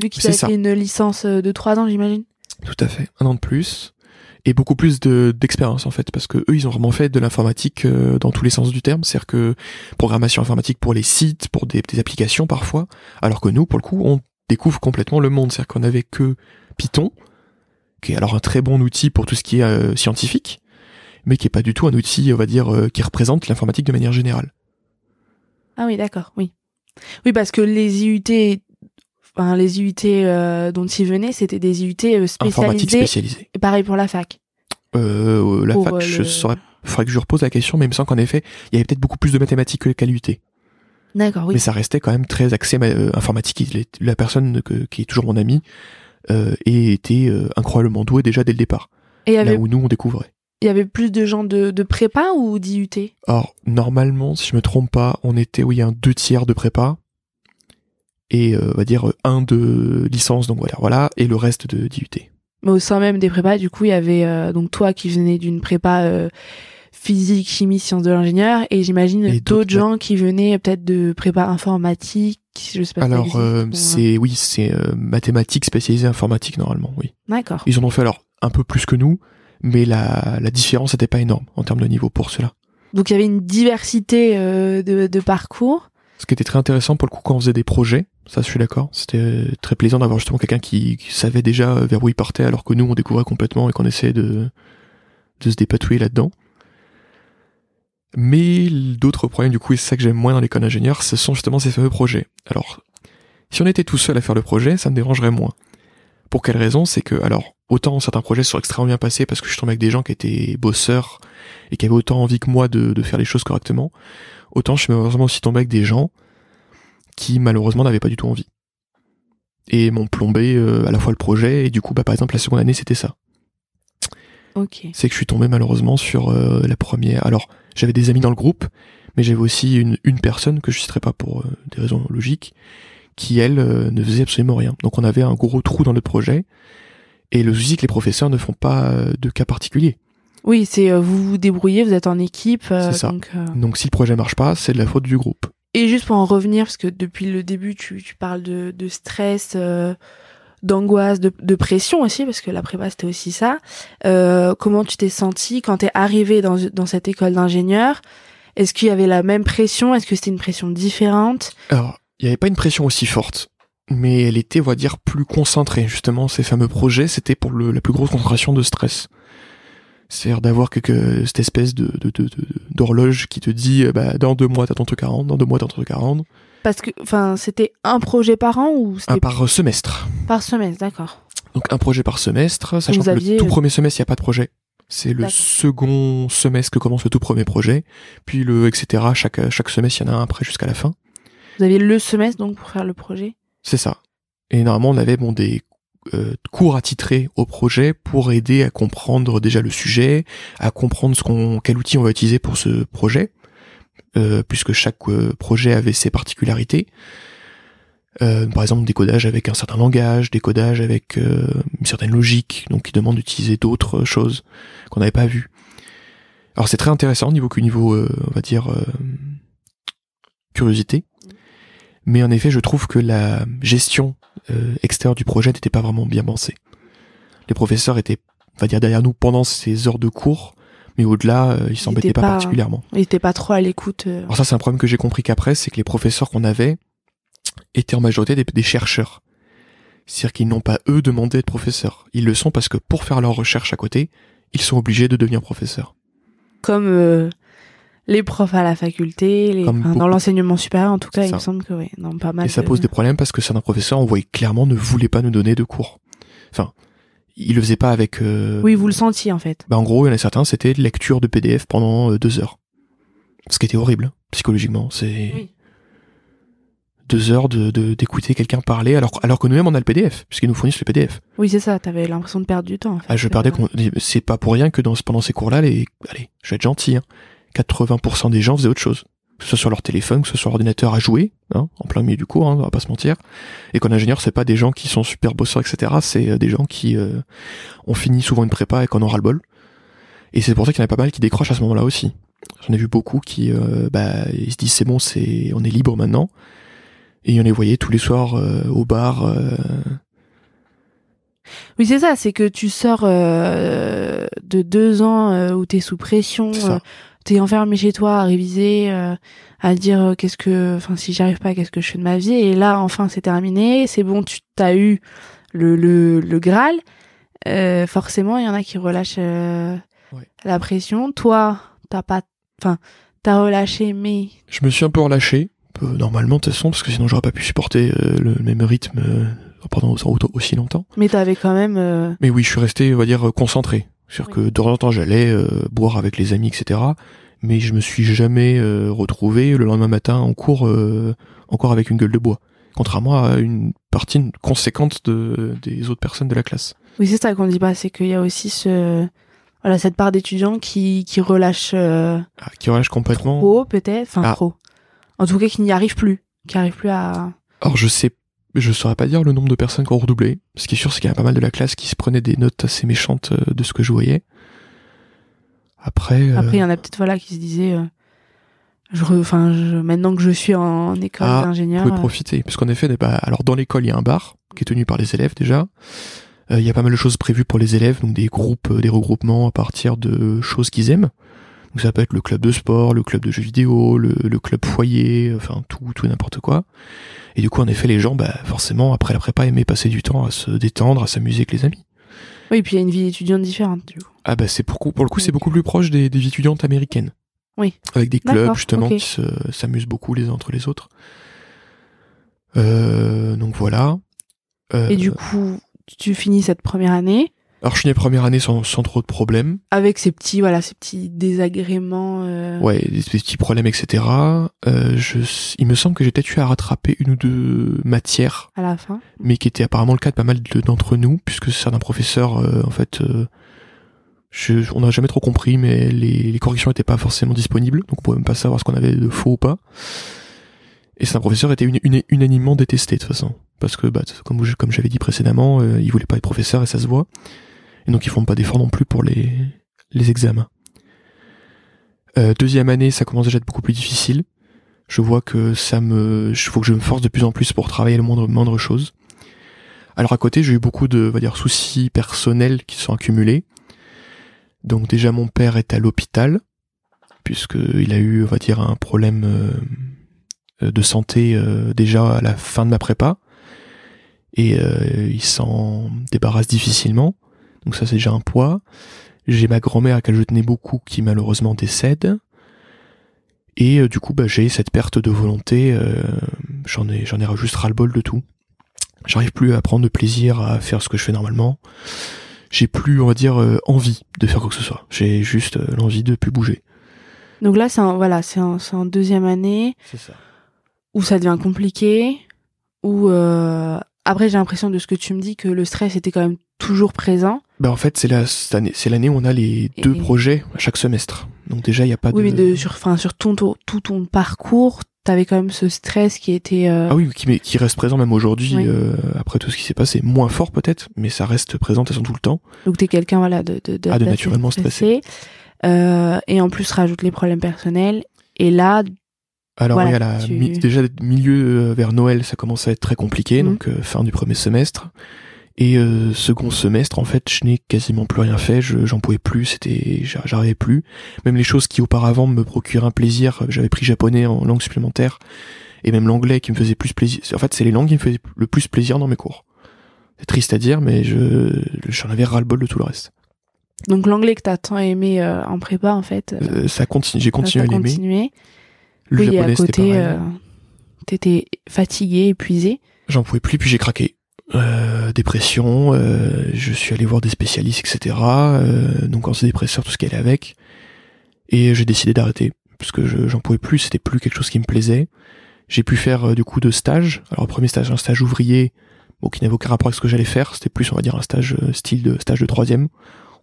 vu qu'ils C'est avaient ça. fait une licence euh, de trois ans, j'imagine. tout à fait, un an de plus. Et beaucoup plus de d'expérience en fait, parce que eux ils ont vraiment fait de l'informatique euh, dans tous les sens du terme, c'est-à-dire que programmation informatique pour les sites, pour des, des applications parfois, alors que nous pour le coup on découvre complètement le monde, c'est-à-dire qu'on avait que Python, qui est alors un très bon outil pour tout ce qui est euh, scientifique, mais qui est pas du tout un outil on va dire euh, qui représente l'informatique de manière générale. Ah oui, d'accord, oui. Oui, parce que les IUT, enfin, les IUT euh, dont ils venaient, c'était des IUT euh, Informatique spécialisés. spécialisée. Et pareil pour la fac. Euh, la Pour, fac, je le- saurais, faudrait que je repose la question, mais il me semble qu'en effet, il y avait peut-être beaucoup plus de mathématiques que qu'à l'UT. D'accord, oui. Mais ça restait quand même très axé euh, informatique. La personne que- qui est toujours mon ami euh, était euh, incroyablement douée déjà dès le départ. Et y Là avait, où nous on découvrait. il y avait plus de gens de, de prépa ou d'IUT Or normalement, si je me trompe pas, on était oui un deux tiers de prépa et on va dire un de licence, donc voilà, voilà, et le reste de d'IUT. Mais au sein même des prépas, du coup, il y avait donc toi qui venais d'une prépa physique, chimie, sciences de l'ingénieur, et j'imagine d'autres gens qui venaient peut-être de prépa informatique, je sais pas. Alors c'est oui, c'est mathématiques spécialisées informatique normalement, oui. D'accord. Ils en ont fait alors un peu plus que nous, mais la, la différence n'était pas énorme en termes de niveau pour cela. Donc il y avait une diversité euh, de, de, parcours. Ce qui était très intéressant pour le coup quand on faisait des projets, ça je suis d'accord, c'était très plaisant d'avoir justement quelqu'un qui, qui, savait déjà vers où il partait alors que nous on découvrait complètement et qu'on essayait de, de se dépatouiller là-dedans. Mais d'autres problèmes du coup, et c'est ça que j'aime moins dans l'école d'ingénieur, ce sont justement ces fameux projets. Alors, si on était tout seul à faire le projet, ça me dérangerait moins. Pour quelle raison? C'est que, alors, autant certains projets sont extrêmement bien passés parce que je suis tombé avec des gens qui étaient bosseurs et qui avaient autant envie que moi de, faire les choses correctement, autant je suis malheureusement aussi tombé avec des gens qui malheureusement n'avaient pas du tout envie. Et m'ont plombé euh, à la fois le projet et du coup, bah, par exemple, la seconde année, c'était ça. C'est que je suis tombé malheureusement sur euh, la première. Alors, j'avais des amis dans le groupe, mais j'avais aussi une, une personne que je citerai pas pour euh, des raisons logiques, qui elle euh, ne faisait absolument rien. Donc on avait un gros trou dans le projet et le souci que les professeurs ne font pas de cas particuliers. Oui, c'est vous vous débrouillez, vous êtes en équipe. c'est ça. Donc, si le projet marche pas, c'est de la faute du groupe. Et juste pour en revenir, parce que depuis le début, tu, parles de, stress, d'angoisse, de, pression aussi, parce que la prépa c'était aussi ça. comment tu t'es senti quand t'es arrivé dans, dans cette école d'ingénieur? Est-ce qu'il y avait la même pression? Est-ce que c'était une pression différente? Alors, il n'y avait pas une pression aussi forte, mais elle était, on va dire, plus concentrée. Justement, ces fameux projets, c'était pour la plus grosse concentration de stress. C'est-à-dire d'avoir cette espèce de, d'horloge qui te dit, euh, bah, dans deux mois, t'as ton truc à rendre, dans deux mois, t'as ton truc à rendre. Parce que, enfin, c'était un projet par an ou c'était... par semestre. Par semestre, d'accord. Donc un projet par semestre, sachant que le tout premier semestre, il n'y a pas de projet. C'est le second semestre que commence le tout premier projet, puis le etc. Chaque chaque semestre, il y en a un après jusqu'à la fin. Vous aviez le semestre donc pour faire le projet C'est ça. Et normalement, on avait bon des euh, cours attitrés au projet pour aider à comprendre déjà le sujet, à comprendre ce quel outil on va utiliser pour ce projet, euh, puisque chaque euh, projet avait ses particularités. par exemple, des codages avec un certain langage, des codages avec une certaine logique, donc qui demande d'utiliser d'autres choses qu'on n'avait pas vues. Alors c'est très intéressant au niveau que niveau, on va dire, curiosité. Mais en effet, je trouve que la gestion euh, extérieure du projet n'était pas vraiment bien pensée. Les professeurs étaient, on va dire, derrière nous pendant ces heures de cours, mais au-delà, euh, ils s'embêtaient pas, particulièrement. Ils n'étaient pas trop à l'écoute. Euh. Alors ça, c'est un problème que j'ai compris qu'après, c'est que les professeurs qu'on avait étaient en majorité des, chercheurs. C'est-à-dire qu'ils n'ont pas, eux, demandé d'être professeurs. Ils le sont parce que pour faire leur recherche à côté, ils sont obligés de devenir professeurs. Comme euh, les profs à la faculté, dans l'enseignement supérieur en tout cas, il me semble que oui, non, pas mal. Et ça pose des problèmes parce que certains professeurs, on voyait clairement, ne voulaient pas nous donner de cours. Enfin, ils le faisaient pas avec. Euh... Oui, vous le sentiez en fait. Bah en gros, il y en a certains, c'était lecture de PDF pendant euh, deux heures, ce qui était horrible psychologiquement. C'est oui. deux heures de d'écouter quelqu'un parler alors alors que nous-mêmes on a le PDF puisqu'ils nous fournissent le PDF. Oui, c'est ça. T'avais l'impression de perdre du temps. En fait. Ah, je perdais. C'est pas pour rien que dans pendant ces cours-là, les allez, je vais être gentil. Hein 80% des gens faisaient autre chose. Que ce soit sur leur téléphone, que ce soit sur l'ordinateur à jouer, hein, en plein milieu du cours, hein, on va pas se mentir. Et qu'en ingénieur, c'est pas des gens qui sont super bosseurs, etc. C'est euh, des gens qui euh, ont fini souvent une prépa et qu'on aura le bol. Et c'est pour ça qu'il y en a pas mal qui décrochent à ce moment-là aussi. J'en ai vu beaucoup qui, euh, bah, ils se disent c'est bon, c'est, on est libre maintenant. Et on les voyait tous les soirs au bar. Oui, c'est ça, c'est que tu sors de deux ans où t'es sous pression, t'es enfermé chez toi à réviser, euh, à dire euh, qu'est-ce que, enfin si j'arrive pas, qu'est-ce que je fais de ma vie? Et là, enfin, c'est terminé, c'est bon, tu t'as eu le le, le Graal. Euh, forcément, il y en a qui relâchent la pression. Toi, t'as pas, enfin, t'as relâché, mais je me suis un peu relâché. Normalement, de toute façon, parce que sinon j'aurais pas pu supporter le même rythme pendant aussi longtemps. Mais t'avais quand même. Mais oui, je suis resté, on va dire, concentré. C'est-à-dire que de temps en temps, j'allais euh, boire avec les amis, etc. Mais je me suis jamais euh, retrouvé le lendemain matin en cours euh, encore avec une gueule de bois. Contrairement à une partie conséquente de, des autres personnes de la classe. Oui, c'est ça qu'on dit pas, c'est qu'il y a aussi ce, voilà, cette part d'étudiants qui, qui relâche, ah, qui relâche complètement. Trop, peut-être, enfin, ah. trop. En tout cas, qui n'y arrive plus, qui arrive plus à, Alors je sais, je saurais pas dire le nombre de personnes qui ont redoublé. Ce qui est sûr, c'est qu'il y a pas mal de la classe qui se prenait des notes assez méchantes euh, de ce que je voyais. Après, euh, Après, il y en a peut-être voilà qui se disaient, euh, je, re- enfin, je, maintenant que je suis en école Ah, d'ingénieur, vous pouvez euh, profiter. Puisqu'en effet, bah, alors dans l'école, il y a un bar qui est tenu par les élèves déjà. Euh, Il y a pas mal de choses prévues pour les élèves, donc des groupes, euh, des regroupements à partir de choses qu'ils aiment. Donc ça peut être le club de sport, le club de jeux vidéo, le, le club foyer, enfin tout, tout et n'importe quoi. Et du coup, en effet, les gens, bah, forcément, après la prépa, aimaient passer du temps à se détendre, à s'amuser avec les amis. oui, puis il y a une vie étudiante différente du coup. Ah bah c'est pour, pour le coup, c'est beaucoup plus proche des, des vies étudiantes américaines. Oui. Avec des clubs justement qui se- s'amusent beaucoup les uns entre les autres. Euh, donc voilà. Euh, Et du coup, tu finis cette première année Alors je finis la première année sans, sans trop de problèmes. avec ces petits, voilà, ces petits désagréments. euh, Ouais, des, petits problèmes, etc. Euh, je, il me semble que j'ai peut-être eu à rattraper une ou deux matières, à la fin. mais qui était apparemment le cas de pas mal de- d'entre nous, puisque certains professeurs, euh, en fait, euh, je, on n'a jamais trop compris, mais les, les corrections n'étaient pas forcément disponibles, donc on pouvait même pas savoir ce qu'on avait de faux ou pas. Et certains professeurs étaient uni- uni- unanimement détestés de toute façon, parce que, bah, comme, comme j'avais dit précédemment, euh, ils voulaient pas être professeurs et ça se voit, et donc ils font pas d'efforts non plus pour les, les examens. Euh, deuxième année, ça commence déjà à être beaucoup plus difficile. Je vois que ça me, il faut que je me force de plus en plus pour travailler le moindre, moindre chose. Alors à côté, j'ai eu beaucoup de, va dire, soucis personnels qui sont accumulés. Donc déjà, mon père est à l'hôpital puisque il a eu, on va dire, un problème euh, de santé euh, déjà à la fin de ma prépa et euh, il s'en débarrasse difficilement. Donc ça, c'est déjà un poids. J'ai ma grand-mère à laquelle je tenais beaucoup qui malheureusement décède. Et euh, du coup, bah, j'ai cette perte de volonté. euh, j'en ai, j'en ai juste ras-le-bol de tout. J'arrive plus à prendre de plaisir à faire ce que je fais normalement. J'ai plus, on va dire, euh, envie de faire quoi que ce soit. J'ai juste euh, l'envie de plus bouger. Donc là, c'est en, voilà, c'est en, deuxième année C'est ça. où ça devient compliqué. Où euh, après, j'ai l'impression de ce que tu me dis que le stress était quand même toujours présent. Bah en fait, c'est la, cette année, c'est l'année où on a les Et- deux projets à chaque semestre. Donc déjà, il n'y a pas oui, de. mais de, sur, enfin, sur ton, ton- tout ton parcours, t'avais quand même ce stress qui était. euh, Ah oui, qui, mais qui reste présent même aujourd'hui, Oui. euh, après tout ce qui s'est passé. Moins fort peut-être, mais ça reste présent de façon tout le temps. Donc t'es quelqu'un voilà de de, Ah, de naturellement stressé. Euh, et en plus rajoute les problèmes personnels. Et là, Alors Voilà, oui, à la tu- mi- déjà milieu vers Noël, ça commence à être très compliqué, Mhm. donc fin du premier semestre. Et euh, second semestre, en fait, je n'ai quasiment plus rien fait. Je, j'en pouvais plus. C'était, j'a- j'arrivais plus. Même les choses qui auparavant me procuraient un plaisir. euh, J'avais pris japonais en langue supplémentaire et même l'anglais qui me faisait plus plaisir. En fait, c'est les langues qui me faisaient le plus plaisir dans mes cours. C'est triste à dire, mais je, j'en avais ras le bol de tout le reste. donc l'anglais que t'as tant aimé euh, en prépa en fait, euh, Euh, ça continue. J'ai continué à l'aimer. continué. Le oui, japonais, à c'était côté, pareil. t'étais fatigué, épuisé. J'en pouvais plus, puis j'ai craqué. Euh, dépression, euh, je suis allé voir des spécialistes, etc. Euh, donc antidépresseurs, tout ce qui allait avec. Et j'ai décidé d'arrêter, parce que je- j'en pouvais plus, c'était plus quelque chose qui me plaisait. J'ai pu faire euh, du coup de stage. Alors premier stage, un stage ouvrier, bon, qui n'avait aucun rapport avec ce que j'allais faire. C'était plus, on va dire, un stage euh, style de stage de troisième.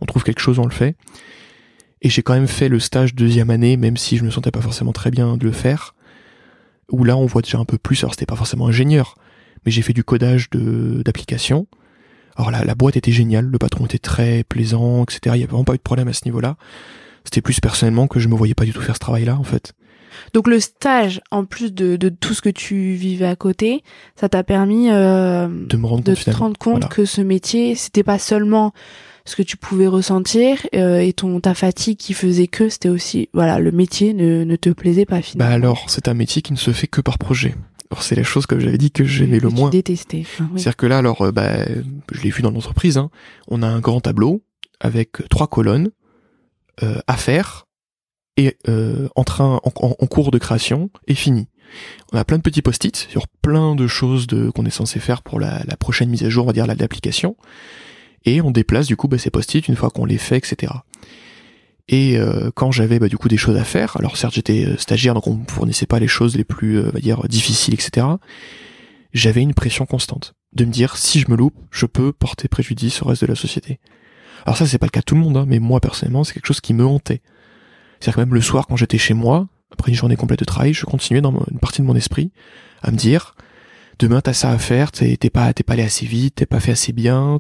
On trouve quelque chose, on le fait. Et j'ai quand même fait le stage deuxième année, même si je me sentais pas forcément très bien de le faire. Où là, on voit déjà un peu plus. Alors c'était pas forcément ingénieur, mais j'ai fait du codage de d'applications. Alors la, la boîte était géniale, le patron était très plaisant, etc. Il y avait vraiment pas eu de problème à ce niveau-là. C'était plus personnellement que je me voyais pas du tout faire ce travail-là, en fait. Donc le stage, en plus de, de tout ce que tu vivais à côté, ça t'a permis euh, De me rendre de compte te rendre compte Voilà. que ce métier, c'était pas seulement ce que tu pouvais ressentir euh, et ton ta fatigue qui faisait que c'était aussi voilà le métier ne, ne te plaisait pas finalement. Bah alors, c'est un métier qui ne se fait que par projet. Alors c'est la chose comme j'avais dit que j'aimais que le moins. Enfin, oui. C'est-à-dire que là, alors, euh, bah, je l'ai vu dans l'entreprise, hein, on a un grand tableau avec trois colonnes euh, à faire et euh, en train, en, en- en cours de création et fini. On a plein de petits post-it sur plein de choses de, qu'on est censé faire pour la, la prochaine mise à jour, on va dire, l'application. Et on déplace du coup bah, ces post-it une fois qu'on les fait, etc. Et euh, quand j'avais bah, du coup des choses à faire, alors certes j'étais euh, stagiaire donc on me fournissait pas les choses les plus, euh, va dire, difficiles, etc. J'avais une pression constante de me dire si je me loupe, je peux porter préjudice au reste de la société. Alors ça c'est pas le cas de tout le monde, hein, mais moi personnellement c'est quelque chose qui me hantait. C'est-à-dire que même le soir quand j'étais chez moi, après une journée complète de travail, je continuais dans une partie de mon esprit à me dire demain t'as ça à faire, t'es pas t'es pas allé assez vite, t'es pas fait assez bien,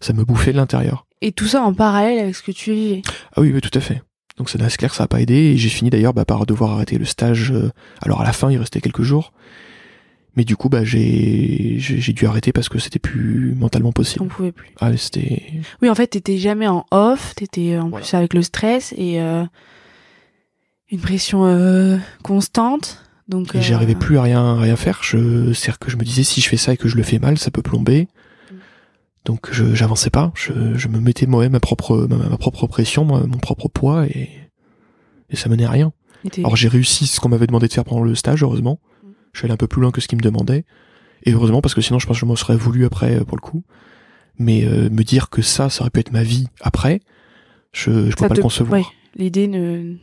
ça me bouffait de l'intérieur. Et tout ça en parallèle avec ce que tu vivais. Ah oui, oui, tout à fait. Donc c'est clair que ça a pas aidé et j'ai fini d'ailleurs bah, par devoir arrêter le stage. Euh, alors à la fin, il restait quelques jours. Mais du coup, bah j'ai j'ai dû arrêter parce que c'était plus mentalement possible. On pouvait plus. Ah, c'était. Oui, en fait, t'étais jamais en off, t'étais en plus avec le stress et euh, une pression euh, constante. Donc. Et j'arrivais plus à rien à rien faire. Je, c'est que je me disais si je fais ça et que je le fais mal, ça peut plomber. Donc je j'avançais pas, je, je me mettais moi-même ma propre ma, propre pression, mon propre poids et et ça menait à rien. Alors j'ai réussi ce qu'on m'avait demandé de faire pendant le stage, heureusement. Je suis allé un peu plus loin que ce qu'il me demandait et heureusement parce que sinon je pense que je m'en serais voulu après euh, pour le coup. Mais euh, me dire que ça, ça aurait pu être ma vie après, je je peux pas le concevoir. Ouais, l'idée ne,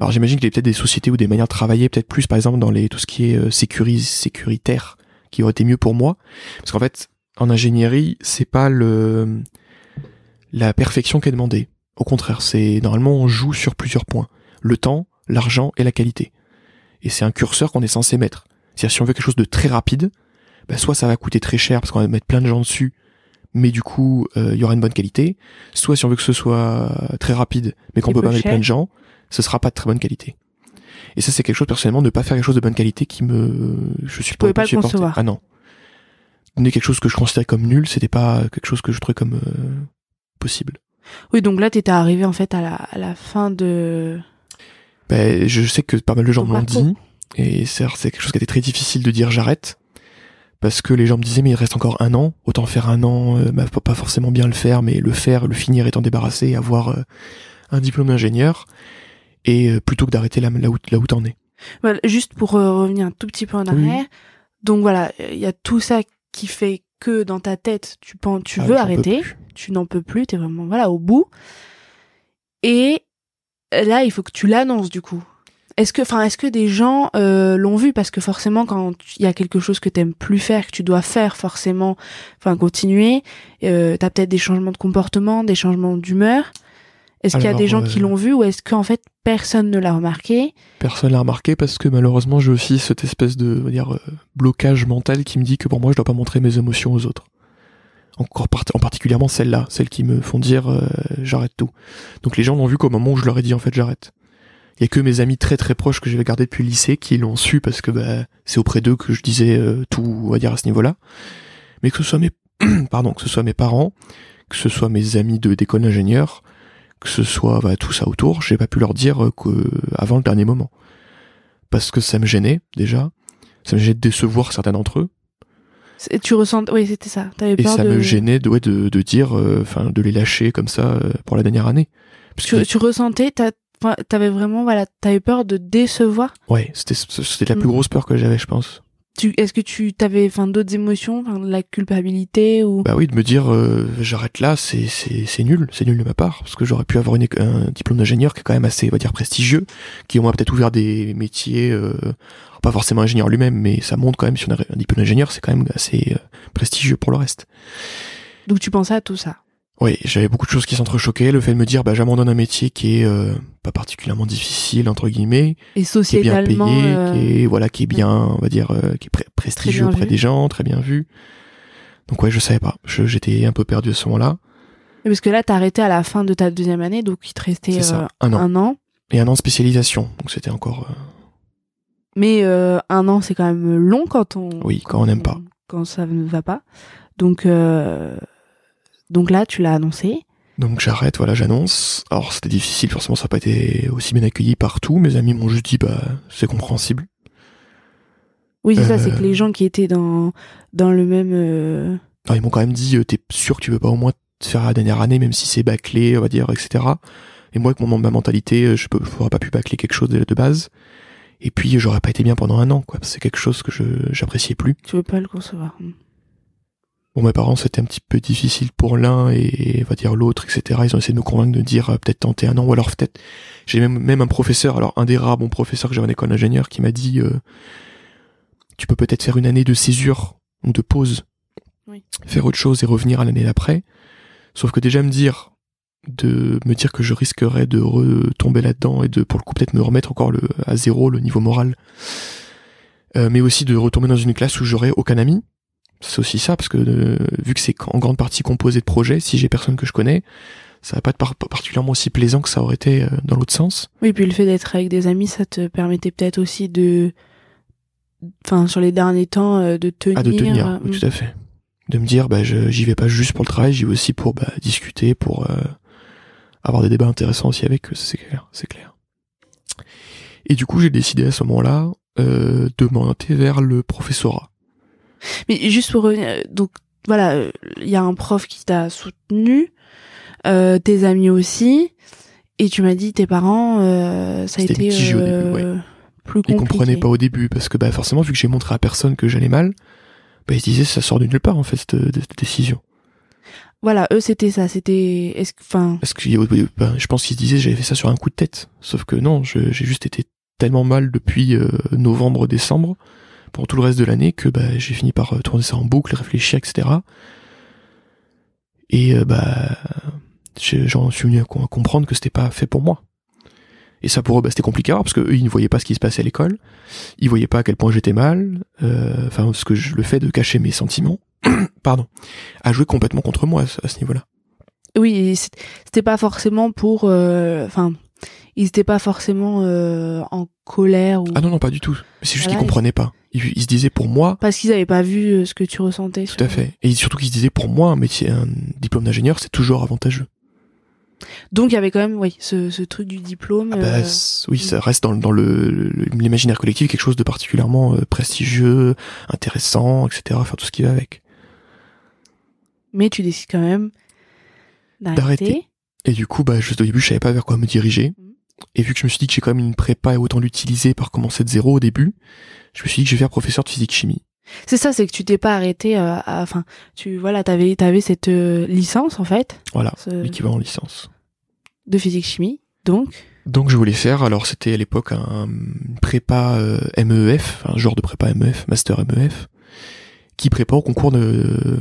Alors j'imagine qu'il y a peut-être des sociétés ou des manières de travailler, peut-être plus par exemple dans les tout ce qui est euh, sécuritaire, qui aurait été mieux pour moi, parce qu'en fait en ingénierie, c'est pas le la perfection qui est demandée. Au contraire, c'est normalement on joue sur plusieurs points le temps, l'argent et la qualité. Et c'est un curseur qu'on est censé mettre. C'est-à-dire si on veut quelque chose de très rapide, bah soit ça va coûter très cher parce qu'on va mettre plein de gens dessus, mais du coup euh, il y aura une bonne qualité. Soit si on veut que ce soit très rapide, mais qu'on peut pas mettre plein de gens, ce sera pas de très bonne qualité. Et ça c'est quelque chose personnellement de pas faire quelque chose de bonne qualité qui me je suis pas, pas le concevoir. Ah non quelque chose que je considérais comme nul, c'était pas quelque chose que je trouvais comme euh, possible. Oui, donc là, t'étais arrivé en fait à la, à la fin de. Ben, je sais que pas mal de gens m'ont dit, et c'est quelque chose qui était très difficile de dire j'arrête, parce que les gens me disaient mais il reste encore un an, autant faire un an, euh, bah, pas forcément bien le faire, mais le faire, le finir étant débarrassé, avoir euh, un diplôme d'ingénieur, et euh, plutôt que d'arrêter là, là où, là où t'en es. Voilà, juste pour revenir un tout petit peu en arrière, donc voilà, il y a tout ça qui fait que dans ta tête, tu penses, tu ah veux arrêter, tu n'en peux plus, tu es vraiment voilà au bout. Et là, il faut que tu l'annonces du coup. Est-ce que, enfin, est-ce que des gens euh, l'ont vu? Parce que forcément, quand il y a quelque chose que t'aimes plus faire, que tu dois faire forcément, enfin continuer, euh, t'as peut-être des changements de comportement, des changements d'humeur. Est-ce qu'il y a des gens qui euh, l'ont vu ou est-ce qu'en fait personne ne l'a remarqué? Personne l'a remarqué parce que malheureusement j'ai aussi cette espèce de dire, euh, blocage mental qui me dit que pour moi je dois pas montrer mes émotions aux autres. Encore en particulièrement celles-là, celles qui me font dire euh, j'arrête tout. Donc les gens l'ont vu qu'au moment où je leur ai dit en fait j'arrête. Il y a que mes amis très très proches que j'avais gardés depuis le lycée qui l'ont su parce que bah, c'est auprès d'eux que je disais tout on va dire à ce niveau-là. Mais que ce soit mes *clears throat* pardon, que ce soit mes parents, que ce soit mes amis de d'école d'ingénieur, que ce soit bah, tout ça autour, j'ai pas pu leur dire euh, que avant le dernier moment, parce que ça me gênait déjà, ça me gênait de décevoir certains d'entre eux. Tu ressens, oui, c'était ça. Avais et ça me gênait de, ouais, de, de dire, euh, enfin, de les lâcher comme ça euh, pour la dernière année. Parce tu, que... tu ressentais, t'avais vraiment, voilà, t'avais peur de décevoir? Ouais, c'était, c'était la plus mm. grosse peur que j'avais, je pense est-ce que tu t'avais enfin d'autres émotions, la culpabilité ou? Bah oui, de me dire euh, j'arrête là, c'est c'est c'est nul, c'est nul de ma part parce que j'aurais pu avoir une, un diplôme d'ingénieur qui est quand même assez on va dire prestigieux, qui m'a peut-être ouvert des métiers euh, pas forcément ingénieur lui-même, mais ça montre quand même si on a un diplôme d'ingénieur, c'est quand même assez euh, prestigieux pour le reste. Donc tu pensais à tout ça? Oui, j'avais beaucoup de choses qui s'entrechoquaient. Le fait de me dire, bah, j'abandonne un métier qui est euh, pas particulièrement difficile entre guillemets, et sociétalement, qui est bien payé, euh, qui est voilà, qui est bien, on va dire, euh, qui est prestigieux auprès des gens, très bien vu. Donc ouais, je savais pas. J'étais un peu perdu à ce moment-là. Parce que là, t'as arrêté à la fin de ta deuxième année, donc il te restait un, an. un an. Et un an de spécialisation, donc c'était encore. Mais un an, c'est quand même long quand on. Oui, quand on n'aime pas. Quand ça ne va pas. Donc donc là, tu l'as annoncé. Donc j'arrête, voilà, j'annonce. Alors c'était difficile, forcément ça n'a pas été aussi bien accueilli partout. Mes amis m'ont juste dit, bah c'est compréhensible. Oui, c'est ça, c'est que les euh. gens qui étaient dans, dans le même... Euh... ils m'ont quand même dit, euh, t'es sûr que tu veux pas au moins te faire la dernière année, même si c'est bâclé, on va dire, etc. Et moi, avec mon, ma mentalité, euh, je n'aurais pas pu bâcler quelque chose de, de base. Et puis, j'aurais pas été bien pendant un an, quoi. C'est quelque chose que je j'appréciais plus. Tu veux pas le concevoir. Pour mes parents, c'était un petit peu difficile pour l'un et, va dire l'autre, etc. Ils ont essayé de me convaincre de dire euh, peut-être tenter un an ou alors peut-être. J'ai même, même un professeur, alors un des rares bons professeurs que j'avais en école d'ingénieur, qui m'a dit euh, tu peux peut-être faire une année de césure ou de pause, faire autre chose et revenir à l'année d'après. Sauf que déjà me dire de me dire que je risquerais de retomber là-dedans et de pour le coup peut-être me remettre encore le, à zéro le niveau moral Euh, mais aussi de retomber dans une classe où j'aurais aucun ami. C'est aussi ça, parce que euh, vu que c'est en grande partie composé de projets, si j'ai personne que je connais, ça va pas être particulièrement aussi plaisant que ça aurait été euh, dans l'autre sens. Oui, puis le fait d'être avec des amis, ça te permettait peut-être aussi de, enfin, sur les derniers temps, de tenir. Ah, de tenir, tout à fait. De me dire, bah, j'y vais pas juste pour le travail, j'y vais aussi pour bah, discuter, pour avoir des débats intéressants aussi avec eux, c'est clair, c'est clair. Et du coup, j'ai décidé à ce moment-là euh, de m'orienter vers le professorat. Mais juste pour revenir, donc voilà, il y a un prof qui t'a soutenu, euh, tes amis aussi, et tu m'as dit tes parents, euh, ça a été euh, plus compliqué. Ils comprenaient pas au début parce que bah forcément vu que j'ai montré à personne que j'allais mal, bah ils disaient ça sort de nulle part en fait cette, décision. Voilà, eux c'était ça, c'était, est-ce enfin. Parce que bah, je pense qu'ils se disaient j'avais fait ça sur un coup de tête, sauf que non, j'ai juste été tellement mal depuis euh, novembre-décembre pour tout le reste de l'année que bah, j'ai fini par euh, tourner ça en boucle, réfléchir, etc. Et euh, bah j'en suis venu à, comprendre que c'était pas fait pour moi. Et ça pour eux, bah, c'était compliqué parce que eux, ils ne voyaient pas ce qui se passait à l'école, ils voyaient pas à quel point j'étais mal, enfin ce que je, le fait de cacher mes sentiments, *coughs* pardon, a joué complètement contre moi à, ce niveau-là. Oui, c'était pas forcément pour, enfin ils étaient pas forcément euh, en colère ou ah non non pas du tout c'est juste qu'ils comprenaient pas ils, se disaient pour moi parce qu'ils avaient pas vu euh, ce que tu ressentais tout à fait. Et surtout qu'ils se disaient pour moi un métier un diplôme d'ingénieur c'est toujours avantageux. Donc il y avait quand même oui ce, ce truc du diplôme ah bah, euh, oui ça reste dans, dans le l'imaginaire collectif quelque chose de particulièrement prestigieux intéressant etc faire tout ce qui va avec. Mais tu décides quand même d'arrêter. Et du coup bah juste au début je savais pas vers quoi me diriger. Mm. Et vu que je me suis dit que j'ai quand même une prépa et autant l'utiliser par commencer de zéro au début, je me suis dit que je vais faire professeur de physique chimie. C'est ça, c'est que tu t'es pas arrêté euh, à, enfin, tu voilà, t'avais t'avais cette euh, licence en fait. Voilà, l'équivalent licence de physique chimie, donc. Donc je voulais faire, alors c'était à l'époque un prépa euh, MEF, un genre de prépa MEF, master MEF, qui prépare au concours de,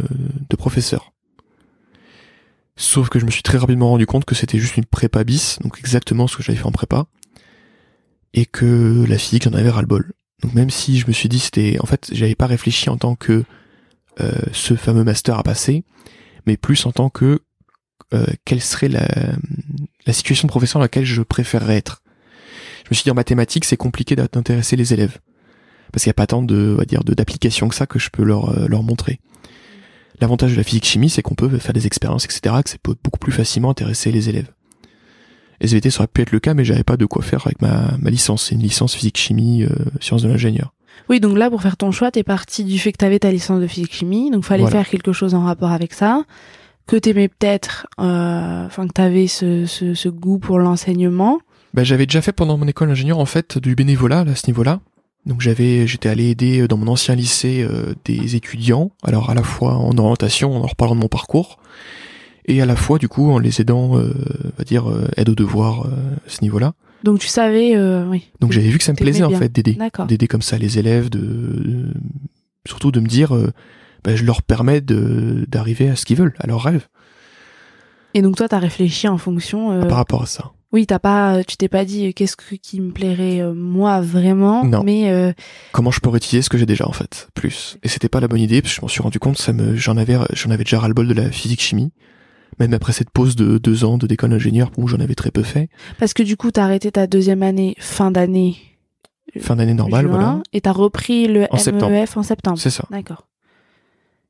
de professeur. Sauf que je me suis très rapidement rendu compte que c'était juste une prépa bis, donc exactement ce que j'avais fait en prépa, et que la physique j'en avais ras-le-bol. Donc même si je me suis dit c'était, en fait, j'avais pas réfléchi en tant que euh, ce fameux master à passer, mais plus en tant que euh, quelle serait la, situation de professeur dans laquelle je préférerais être. Je me suis dit en mathématiques c'est compliqué d'intéresser les élèves parce qu'il n'y a pas tant de, on dire, d'applications que ça que je peux leur euh, leur montrer. L'avantage de la physique chimie, c'est qu'on peut faire des expériences, etc., que ça peut beaucoup plus facilement intéresser les élèves. SVT, ça aurait pu être le cas, mais j'avais pas de quoi faire avec ma, ma licence. C'est une licence physique chimie, euh, sciences de l'ingénieur. Oui, donc là, pour faire ton choix, t'es parti du fait que t'avais ta licence de physique chimie, donc fallait faire quelque chose en rapport avec ça, que t'aimais peut-être, euh, enfin que t'avais ce, ce, ce goût pour l'enseignement. Bah, j'avais déjà fait pendant mon école d'ingénieur en fait du bénévolat à ce niveau-là. Donc j'avais, j'étais allé aider euh, dans mon ancien lycée euh, des étudiants, alors à la fois en orientation, en leur parlant de mon parcours, et à la fois du coup en les aidant, euh, on va dire aide aux devoirs à ce niveau-là. Donc tu savais, oui. Donc j'avais vu que ça me plaisait en fait d'aider, d'aider comme ça les élèves, de, surtout de me dire, bah, je leur permets de d'arriver à ce qu'ils veulent, à leurs rêves. Et donc toi, t'as réfléchi en fonction. Par rapport à ça. Oui, t'as pas, tu t'es pas dit euh, qu'est-ce qui me plairait euh, moi vraiment, non. mais euh... comment je pourrais utiliser ce que j'ai déjà en fait, plus. Et c'était pas la bonne idée parce que je m'en suis rendu compte, ça me, j'en avais, j'en avais déjà ras le bol de la physique chimie, même après cette pause de deux ans de d'école d'ingénieur où j'en avais très peu fait. Parce que du coup, t'as arrêté ta deuxième année fin d'année. Fin d'année normale, voilà. Et t'as repris le en MEF en septembre. C'est ça. D'accord.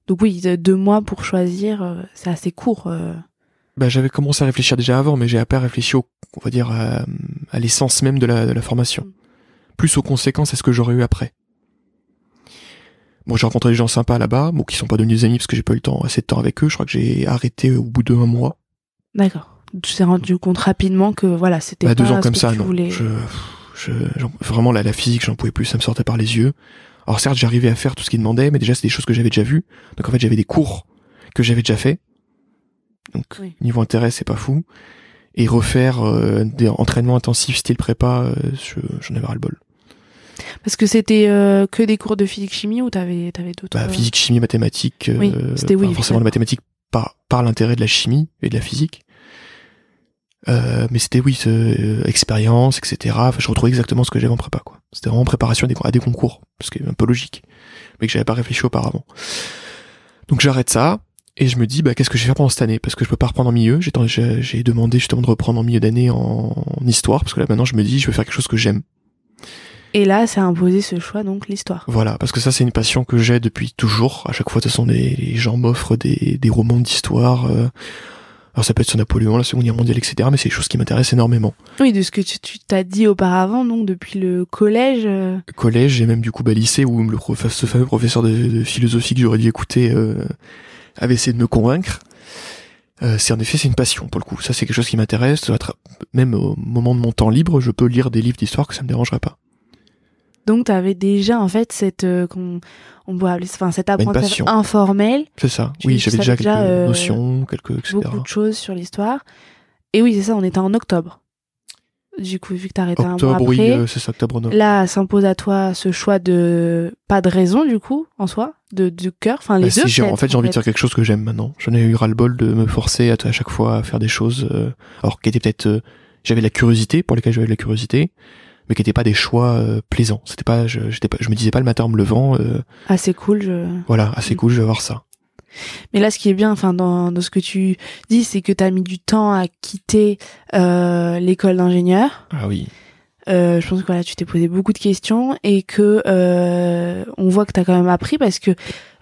Donc oui, deux mois pour choisir, c'est assez court bah, j'avais commencé à réfléchir déjà avant, mais j'ai à peine réfléchi au, on va dire, à, l'essence même de la, de la formation. Mm. Plus aux conséquences à ce que j'aurais eu après. Bon, j'ai rencontré des gens sympas là-bas, bon, qui sont pas devenus des amis parce que j'ai pas eu le temps, assez de temps avec eux. Je crois que j'ai arrêté au bout de un mois. D'accord. Tu t'es rendu compte rapidement que voilà, c'était bah, pas deux ans comme ça, non. Voulais... Je, je, vraiment la, la physique, j'en pouvais plus, ça me sortait par les yeux. Alors certes, j'arrivais à faire tout ce qu'ils demandaient, mais déjà c'est des choses que j'avais déjà vues. Donc en fait, j'avais des cours que j'avais déjà fait donc niveau intérêt, c'est pas fou. Et refaire euh, des entraînements intensifs style prépa, euh, j'en avais ras le bol. Parce que c'était euh, que des cours de physique chimie ou t'avais t'avais d'autres bah, physique chimie mathématiques oui, c'était oui forcément la mathématique par par l'intérêt de la chimie et de la physique mais c'était oui expérience etc enfin, je retrouvais exactement ce que j'avais en prépa quoi C'était vraiment préparation à des, à des concours, ce qui est un peu logique, mais que j'avais pas réfléchi auparavant. Donc j'arrête ça, et je me dis, bah, qu'est-ce que je vais faire pendant cette année? Parce que je peux pas reprendre en milieu. J'ai, demandé justement de reprendre en milieu d'année en, histoire, parce que là maintenant je me dis, je veux faire quelque chose que j'aime. Et là, ça a imposé ce choix, donc l'histoire. Voilà, parce que ça, c'est une passion que j'ai depuis toujours. À chaque fois, ce sont des les gens m'offrent des, des romans d'histoire. Euh, alors ça peut être sur Napoléon, la Seconde Guerre mondiale, etc. Mais c'est des choses qui m'intéressent énormément. Oui, de ce que tu t'as dit auparavant, donc depuis le collège. Euh. Collège et même du coup bah, lycée où le ce fameux professeur de, philosophie que j'aurais dû écouter euh, avait essayé de me convaincre. Euh, c'est en effet c'est une passion pour le coup. Ça c'est quelque chose qui m'intéresse. Même au moment de mon temps libre, je peux lire des livres d'histoire que ça me dérangerait pas. Donc tu avais déjà en fait cette euh, qu'on on peut enfin cet apprentissage informel. C'est ça. oui, j'avais déjà quelques euh, notions, quelques etc. Beaucoup de choses sur l'histoire. Et oui, c'est ça, on était en octobre. Du coup, vu que t'as arrêté un mois après. oui, euh, c'est ça, octobre, novembre. Là, s'impose à toi ce choix de pas de raison du coup en soi, de du cœur, enfin les bah, deux. en fait, j'ai envie de faire quelque chose que j'aime maintenant. J'en ai eu ras le bol de me forcer à, à chaque fois à faire des choses, alors qui étaient peut-être, j'avais la curiosité pour lesquelles j'avais de la curiosité, mais qui n'étaient pas des choix euh, plaisants. C'était pas, j'étais pas, je me disais pas le matin en me levant. Euh, assez cool. Je... Voilà, assez cool, je vais voir ça. Mais là, ce qui est bien, enfin, dans, dans ce que tu dis, c'est que tu as mis du temps à quitter euh, l'école d'ingénieur. Ah oui. Euh, je pense que voilà, tu t'es posé beaucoup de questions et que euh, on voit que tu as quand même appris parce que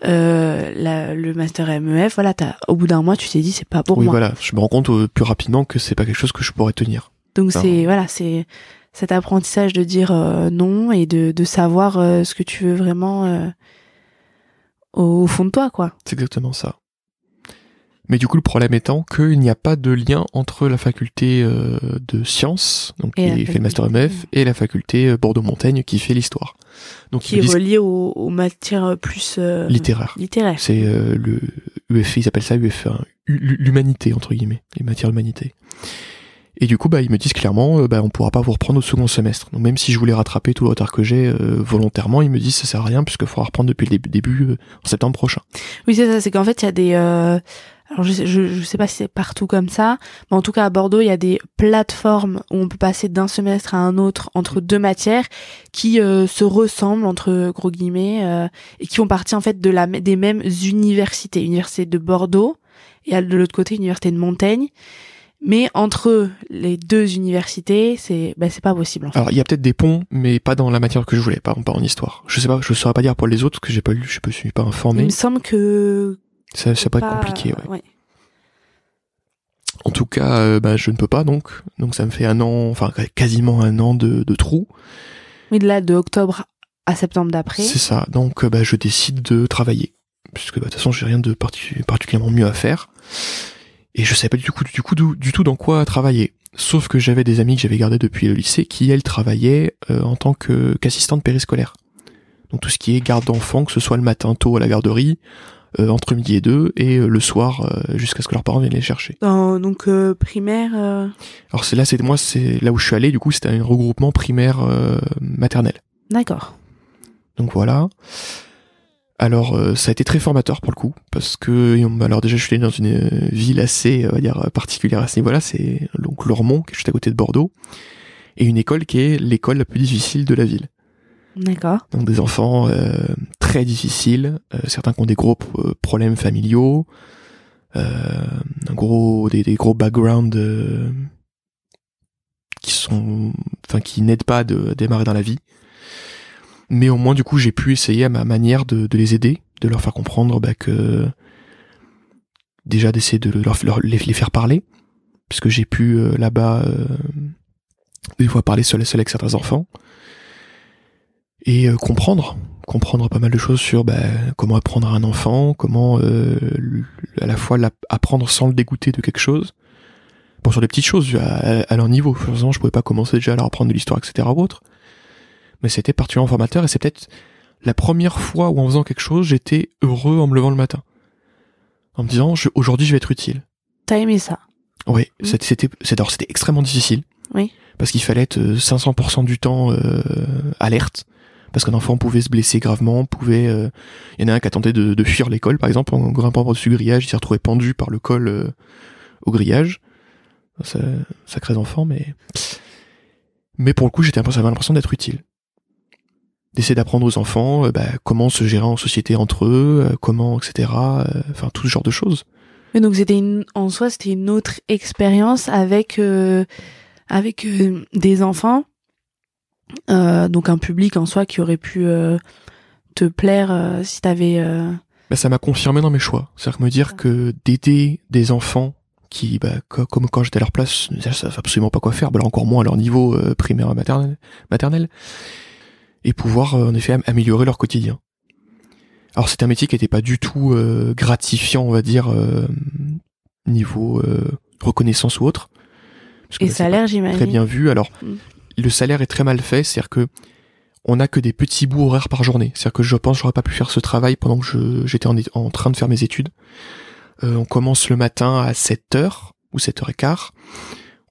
euh, la, le master MEF, voilà, as, au bout d'un mois, tu t'es dit c'est pas pour oui, moi. Oui, voilà, je me rends compte plus rapidement que c'est pas quelque chose que je pourrais tenir. Donc c'est voilà, c'est cet apprentissage de dire euh, non et de, de savoir euh, ce que tu veux vraiment euh, au, fond de toi, quoi. C'est exactement ça. Mais du coup, le problème étant qu'il n'y a pas de lien entre la faculté de sciences, donc qui fait le master MF, et la faculté Bordeaux-Montaigne qui fait l'histoire. Donc qui est relié aux, matières plus littéraires. Littéraires. C'est le UFI, ils appellent ça UF, l'humanité entre guillemets, les matières d'humanité. Et du coup, bah, ils me disent clairement, euh, bah, on pourra pas vous reprendre au second semestre. Donc même si je voulais rattraper tout le retard que j'ai euh, volontairement, ils me disent ça sert à rien puisqu'il faudra reprendre depuis le début euh, en septembre prochain. Oui, c'est ça. C'est qu'en fait, il y a des alors je, je, sais pas si c'est partout comme ça, mais en tout cas à Bordeaux, il y a des plateformes où on peut passer d'un semestre à un autre entre deux matières qui se ressemblent entre gros guillemets et qui ont partie en fait de la des mêmes universités, université de Bordeaux et de l'autre côté université de Montaigne. Mais entre les deux universités, c'est bah, c'est pas possible. En fait. Alors il y a peut-être des ponts, mais pas dans la matière que je voulais, pas, pas en histoire. Je sais pas, je saurais pas dire pour les autres parce que j'ai pas lu, je me suis pas informé. Il me semble que ça, ça peut être compliqué. Ouais. En tout cas, euh, bah, je ne peux pas donc, donc ça me fait un an, enfin quasiment un an de, de trou. Oui, de là de octobre à septembre d'après. C'est ça. Donc euh, bah, je décide de travailler, puisque bah, de toute façon j'ai rien de particulièrement mieux à faire et je savais pas du coup du coup du, tout dans quoi travailler. Sauf que j'avais des amis que j'avais gardés depuis le lycée qui elles travaillaient euh, en tant que qu'assistante périscolaire. Donc tout ce qui est garde d'enfants, que ce soit le matin tôt à la garderie, euh, entre midi et deux, et euh, le soir jusqu'à ce que leurs parents viennent les chercher. donc primaire. Alors c'est là, c'est moi, c'est là où je suis allé. Du coup, c'était un regroupement primaire maternel. D'accord. Donc voilà. Alors euh, ça a été très formateur pour le coup parce que alors déjà je suis allé dans une euh, ville assez on va dire particulière à ce niveau-là, c'est donc Lormont qui est juste à côté de Bordeaux et une école qui est l'école la plus difficile de la ville. D'accord. Donc des enfants euh, très difficiles, certains qui ont des gros problèmes familiaux, un gros des, des gros backgrounds qui sont enfin qui n'aident pas de démarrer dans la vie mais au moins du coup j'ai pu essayer à ma manière de, les aider, de leur faire comprendre bah, que déjà d'essayer de leur, les, faire parler, puisque j'ai pu euh, là-bas euh, des fois parler seul à seul avec certains enfants et euh, comprendre comprendre pas mal de choses sur bah, comment apprendre à un enfant, comment à la fois apprendre sans le dégoûter de quelque chose. Bon, sur des petites choses à, leur niveau. Forcément, je pouvais pas commencer déjà à leur apprendre de l'histoire, etc. ou autre mais c'était particulièrement formateur et c'est peut-être la première fois où en faisant quelque chose, j'étais heureux en me levant le matin. En me disant, aujourd'hui je vais être utile. T'as aimé ça? Oui, mmh. c'était c'était extrêmement difficile. Oui. Parce qu'il fallait être 500% euh, du temps euh, alerte. Parce qu'un enfant pouvait se blesser gravement, pouvait... Euh, il y en a un qui a tenté de, fuir l'école, par exemple, en grimpant par-dessus grillage, il s'est retrouvé pendu par le col au grillage. Ça, sacrés enfants, mais... Mais pour le coup, j'étais l'impression d'être utile. D'essayer d'apprendre aux enfants bah, comment se gérer en société entre eux, comment, etc. Enfin, tout ce genre de choses. Mais donc c'était en soi c'était une autre expérience avec avec des enfants, donc un public en soi qui aurait pu te plaire si t'avais. Bah, ça m'a confirmé dans mes choix. C'est-à-dire me dire que d'aider des enfants qui, bah, comme quand j'étais à leur place, ne savent absolument pas quoi faire, bah, encore moins à leur niveau euh, primaire maternel, maternel, et pouvoir euh, en effet améliorer leur quotidien. Alors c'est un métier qui n'était pas du tout euh, gratifiant, on va dire, niveau reconnaissance ou autre. et salaire, j'imagine. Très bien vu. Alors mm. le salaire est très mal fait, c'est-à-dire que on n'a que des petits bouts horaires par journée. C'est-à-dire que je pense j'aurais pas pu faire ce travail pendant que j'étais en, train de faire mes études. Euh, on commence le matin à 7h ou 7h15.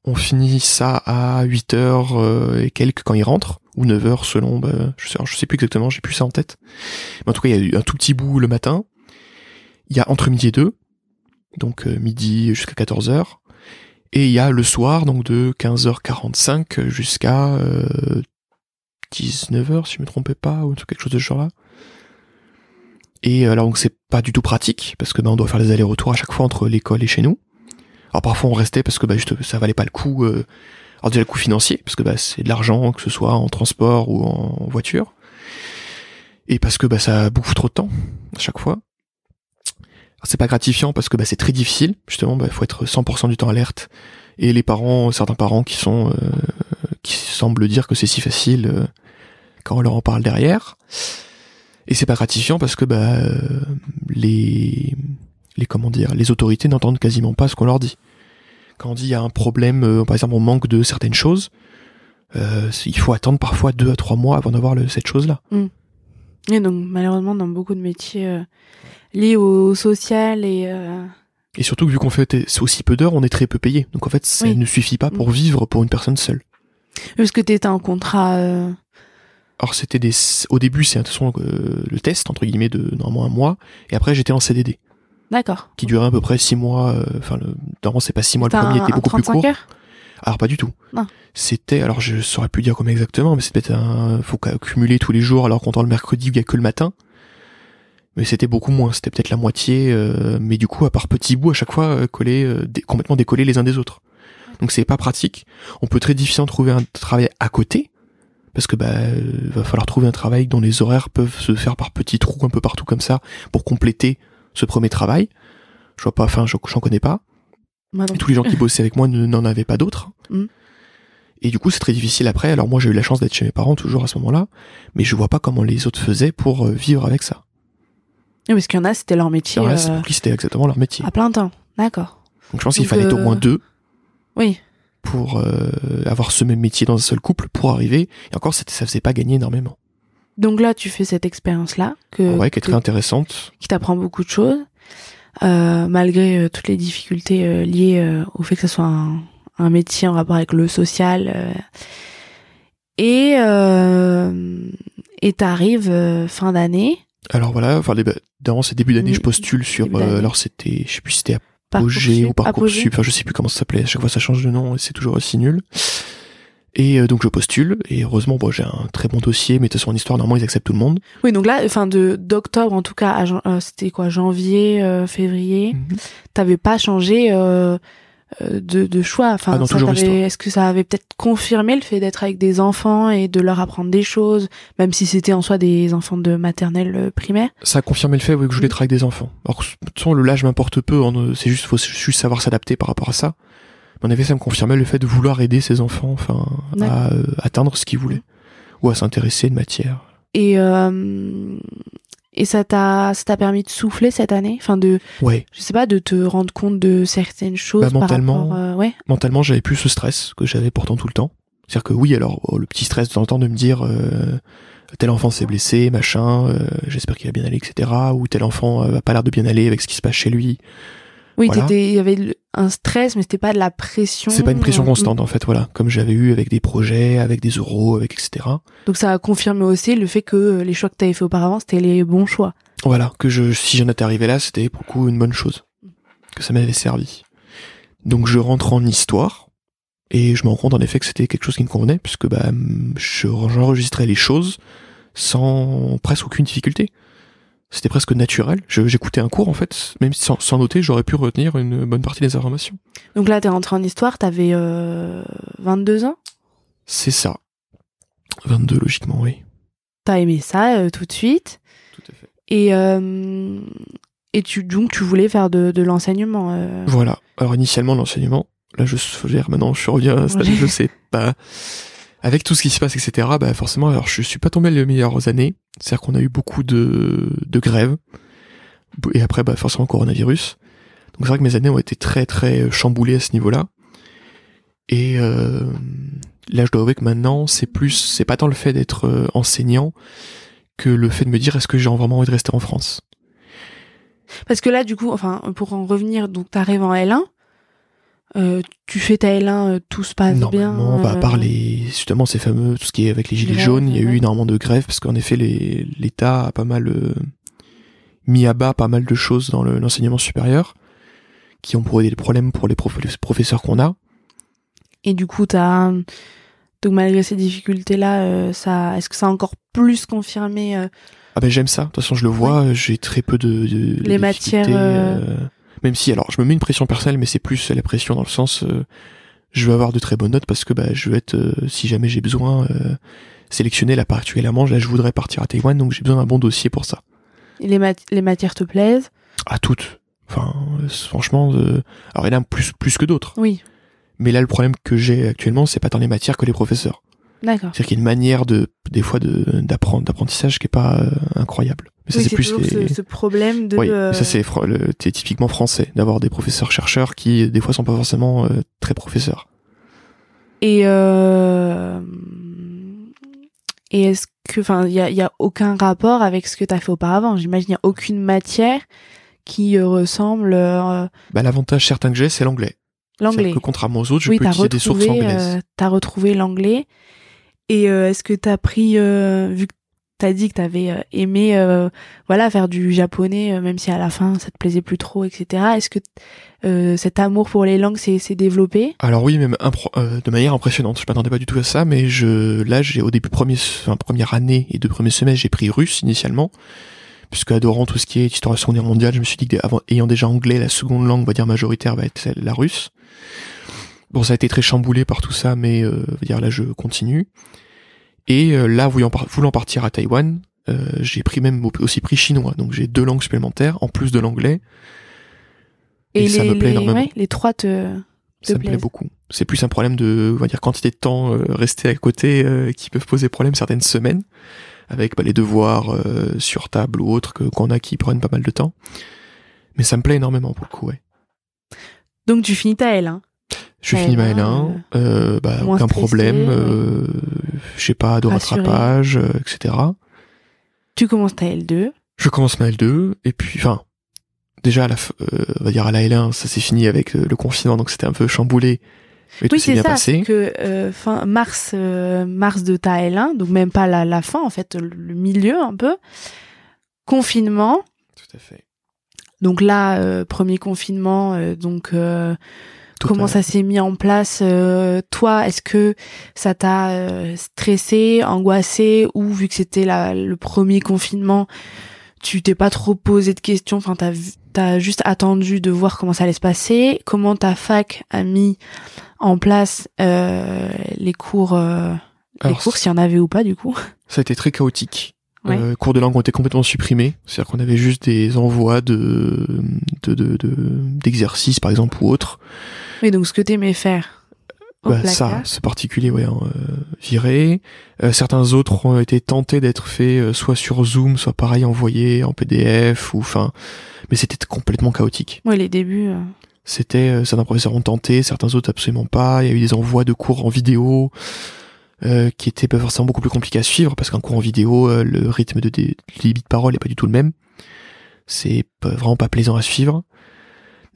On finit ça à 8h euh, et quelques quand il rentre, ou 9h selon, bah, je, sais, plus exactement, j'ai plus ça en tête. Mais en tout cas, il y a eu un tout petit bout le matin. Il y a entre midi et deux, donc euh, midi jusqu'à 14h. Et il y a le soir, donc de 15h45 jusqu'à 19h, si je me trompais pas, ou quelque chose de ce genre-là. Et alors donc c'est pas du tout pratique parce que ben on doit faire les allers-retours à chaque fois entre l'école et chez nous. Alors parfois on restait parce que bah juste ça valait pas le coup. Euh, alors déjà le coût financier parce que bah c'est de l'argent que ce soit en transport ou en voiture. Et parce que bah ça bouffe trop de temps à chaque fois. C'est pas gratifiant parce que bah c'est très difficile justement. Bah faut être 100% du temps alerte. Et les parents, certains parents qui sont euh, qui semblent dire que c'est si facile euh, quand on leur en parle derrière. Et c'est pas gratifiant parce que bah euh, les les comment dire les autorités n'entendent quasiment pas ce qu'on leur dit. Quand on dit il y a un problème, euh, par exemple on manque de certaines choses, euh, il faut attendre parfois deux à trois mois avant d'avoir cette chose-là. Mm. Et donc malheureusement dans beaucoup de métiers liés au social et et surtout vu qu'on fait aussi peu d'heures, on est très peu payé. Donc en fait ça ne suffit pas pour mm. vivre pour une personne seule. Parce que t'étais en contrat alors c'était des, au début c'est euh, le test entre guillemets de normalement un mois, et après j'étais en CDD. D'accord. Qui durait à peu près six mois. Euh, enfin, le, normalement c'est pas six mois, le premier était beaucoup plus court. Heures alors pas du tout. C'était, alors je saurais plus dire comment exactement, mais c'était un, faut accumuler tous les jours, alors qu'on le mercredi il y a que le matin. Mais c'était beaucoup moins, c'était peut-être la moitié, euh, mais du coup à part petits bouts à chaque fois collés, complètement décollés les uns des autres. Donc c'est pas pratique. On peut très difficilement trouver un travail à côté, parce que bah euh, va falloir trouver un travail dont les horaires peuvent se faire par petits trous un peu partout comme ça pour compléter ce premier travail. Je vois pas, enfin j'en connais pas. Et tous les gens qui bossaient avec moi n'en avaient pas d'autres. Mm. Et du coup c'est très difficile après. Alors moi j'ai eu la chance d'être chez mes parents toujours à ce moment-là, mais je vois pas comment les autres faisaient pour euh, vivre avec ça. Oui, parce qu'il y en a c'était leur métier. Euh, c'était exactement leur métier. À plein temps, d'accord. Donc je pense qu'il fallait au moins deux. Oui pour euh, avoir ce même métier dans un seul couple pour arriver. Et encore, ça faisait pas gagner énormément. Donc là, tu fais cette expérience-là que ouais, qui est très intéressante, qui t'apprend beaucoup de choses, euh, malgré euh, toutes les difficultés euh, liées euh, au fait que ce soit un, un, métier en rapport avec le social. et et t'arrives fin d'année. Alors voilà, enfin dans ces débuts d'année, je postule sur. alors c'était, je sais plus si c'était Apogée ou Parcoursup, enfin je sais plus comment ça s'appelait, à chaque fois ça change de nom et c'est toujours aussi nul. Et euh, donc je postule et heureusement bon j'ai un très bon dossier mais de toute façon en histoire normalement ils acceptent tout le monde. Oui donc là enfin de d'octobre en tout cas à euh, c'était quoi janvier euh, février mhm. t'avais pas changé euh, de, de, choix. Enfin, ah est-ce que ça avait peut-être confirmé le fait d'être avec des enfants et de leur apprendre des choses, même si c'était en soi des enfants de maternelle euh, primaire? Ça a confirmé le fait oui, que je voulais être avec des enfants. Alors, de toute façon, le l'âge m'importe peu. C'est juste, faut juste savoir s'adapter par rapport à ça. En effet, ça me confirmait le fait de vouloir aider ces enfants, enfin, à euh, atteindre ce qu'ils voulaient. Ou à s'intéresser de matière. Et et ça t'a ça t'a permis de souffler cette année? Enfin de ouais. je sais pas de te rendre compte de certaines choses bah, mentalement par rapport, ouais. mentalement j'avais plus ce stress que j'avais pourtant tout le temps. C'est à dire que oui alors oh, le petit stress de temps en temps de me dire euh, tel enfant s'est blessé machin euh, j'espère qu'il va bien aller etc ou tel enfant euh, a pas l'air de bien aller avec ce qui se passe chez lui oui, il y avait un stress, mais c'était pas de la pression. C'est pas une pression euh, constante en fait, voilà, comme j'avais eu avec des projets, avec des euros, avec etc. Donc ça a confirmé aussi le fait que les choix que tu avais fait auparavant, c'était les bons choix. Voilà, que je, si j'en étais arrivé là, c'était beaucoup une bonne chose, que ça m'avait servi. Donc je rentre en histoire et je me rends compte en effet que c'était quelque chose qui me convenait puisque bah j'enregistrais les choses sans presque aucune difficulté. C'était presque naturel. J'écoutais un cours en fait, même sans, sans noter, j'aurais pu retenir une bonne partie des informations. Donc là, t'es rentré en histoire, t'avais euh, 22 ans? C'est ça. 22 logiquement, oui. T'as aimé ça euh, tout de suite? Tout à fait. Et, euh, et tu, donc tu voulais faire de, de l'enseignement euh? Voilà. Alors initialement l'enseignement. Là, je dire, maintenant, je reviens à un stade, je sais pas. Avec tout ce qui se passe, etc. Bah forcément, alors je suis pas tombé les meilleures années. C'est-à-dire qu'on a eu beaucoup de, de grèves. Et après, bah forcément, coronavirus. Donc c'est vrai que mes années ont été très très chamboulées à ce niveau-là. Et euh, là, je dois avouer que maintenant, c'est plus, c'est pas tant le fait d'être euh, enseignant que le fait de me dire est-ce que j'ai vraiment envie de rester en France? Parce que là, du coup, enfin, pour en revenir, donc t'arrives en L1, euh, tu fais ta L1, euh, tout se passe bien. Normalement, bah, à part les, justement, ces fameux, tout ce qui est avec les gilets jaunes, il y a eu énormément de grèves parce qu'en effet, les- l'État a pas mal euh, mis à bas pas mal de choses dans le- l'enseignement supérieur qui ont posé des problèmes pour les, prof- les professeurs qu'on a. Et du coup, t'as donc malgré ces difficultés-là, euh, ça, est-ce que ça a encore plus confirmé euh, Ah ben j'aime ça. De toute façon, je le vois. J'ai très peu de, de Les matières, euh, euh, Même si, alors, je me mets une pression personnelle, mais c'est plus la pression dans le sens, euh, je veux avoir de très bonnes notes parce que bah, je veux être, euh, si jamais j'ai besoin, euh, sélectionné là particulièrement. Là, je voudrais partir à Taïwan, donc j'ai besoin d'un bon dossier pour ça. les, mat- les matières te plaisent? À toutes. Enfin, euh, franchement, alors il y en a plus plus que d'autres. Oui, Mais là, le problème que j'ai actuellement, c'est pas tant les matières que les professeurs. d'accord. C'est-à-dire qu'il y a une manière de, des fois, de d'apprendre, d'apprentissage qui est pas incroyable. Mais ça, Oui, c'est c'est plus les- ce, ce problème de. Oui, euh, ça c'est le- typiquement français d'avoir des professeurs chercheurs qui des fois sont pas forcément euh, très professeurs. Et euh, et est-ce que, enfin, il y a, il y a aucun rapport avec ce que t'as fait auparavant? J'imagine il y a aucune matière qui euh, ressemble Bah, l'avantage certain que j'ai c'est l'anglais. l'anglais. Que contrairement aux autres, je oui, peux utiliser des sources retrouvé, anglaises. euh, t'as retrouvé l'anglais. Et est-ce que t'as pris, vu que t'as dit que t'avais euh, aimé, euh, voilà, faire du japonais, euh, même si à la fin ça te plaisait plus trop, etc. Est-ce que cet amour pour les langues s'est développé? Alors oui, même de manière impressionnante. Je m'attendais pas du tout à ça, mais je là j'ai au début premier, première année et deux premiers semestres j'ai pris russe initialement, puisque adorant tout ce qui est histoire de Guerre mondiale, je me suis dit que ayant déjà anglais, la seconde langue on va dire majoritaire va être celle, la russe. Bon, ça a été très chamboulé par tout ça, mais dire là je continue. Et euh, là, voulant, par- voulant partir à Taïwan, euh, j'ai pris même au- aussi pris chinois, donc j'ai deux langues supplémentaires en plus de l'anglais. Et ça me plaît énormément. ouais, les trois te, te Ça me plaît beaucoup. C'est plus un problème de, on va dire, quantité de temps euh, resté à côté euh, qui peuvent poser problème certaines semaines, avec bah, les devoirs euh, sur table ou autres que qu'on a qui prennent pas mal de temps. Mais ça me plaît énormément pour le coup, ouais. Donc tu finis ta L, hein Je finis ma là, L1, euh, bah, aucun stressé, problème, euh, j'ai pas de Rassuré. rattrapage, euh, etc. Tu commences ta L2. Je commence ma L2 et puis, enfin, déjà à la, euh, on va dire à la L1, ça s'est fini avec euh, le confinement, donc c'était un peu chamboulé. Mais tout Oui, c'est bien ça. passé. que fin mars, mars de ta L1, donc même pas la, la fin en fait, le, milieu un peu. Confinement. Tout à fait. Donc là, premier confinement. donc comment ça s'est mis en place euh, Toi, est-ce que ça t'a euh, stressé, angoissé, ou vu que c'était le premier confinement, tu t'es pas trop posé de questions Enfin, t'as t'as juste attendu de voir comment ça allait se passer? Comment ta fac a mis en place euh, les cours, euh, les Alors, cours s'il y en avait ou pas du coup? Ça a été très chaotique. Ouais. Euh, cours de langue ont été complètement supprimés. C'est-à-dire qu'on avait juste des envois de de de- de- d'exercices par exemple ou autres. Oui, donc ce que t'aimais faire. Au Bah, ça, ce particulier, ouais, hein, euh, viré. Euh, certains autres ont été tentés d'être faits euh, soit sur Zoom, soit pareil envoyés en PDF ou enfin. Mais c'était complètement chaotique. Ouais, les débuts. euh. C'était euh, certains professeurs ont tenté, certains autres absolument pas. Il y a eu des envois de cours en vidéo. Euh, qui étaient pas forcément beaucoup plus compliqués à suivre parce qu'un cours en vidéo, euh, le rythme de dé- de débit de parole est pas du tout le même. C'est vraiment pas plaisant à suivre.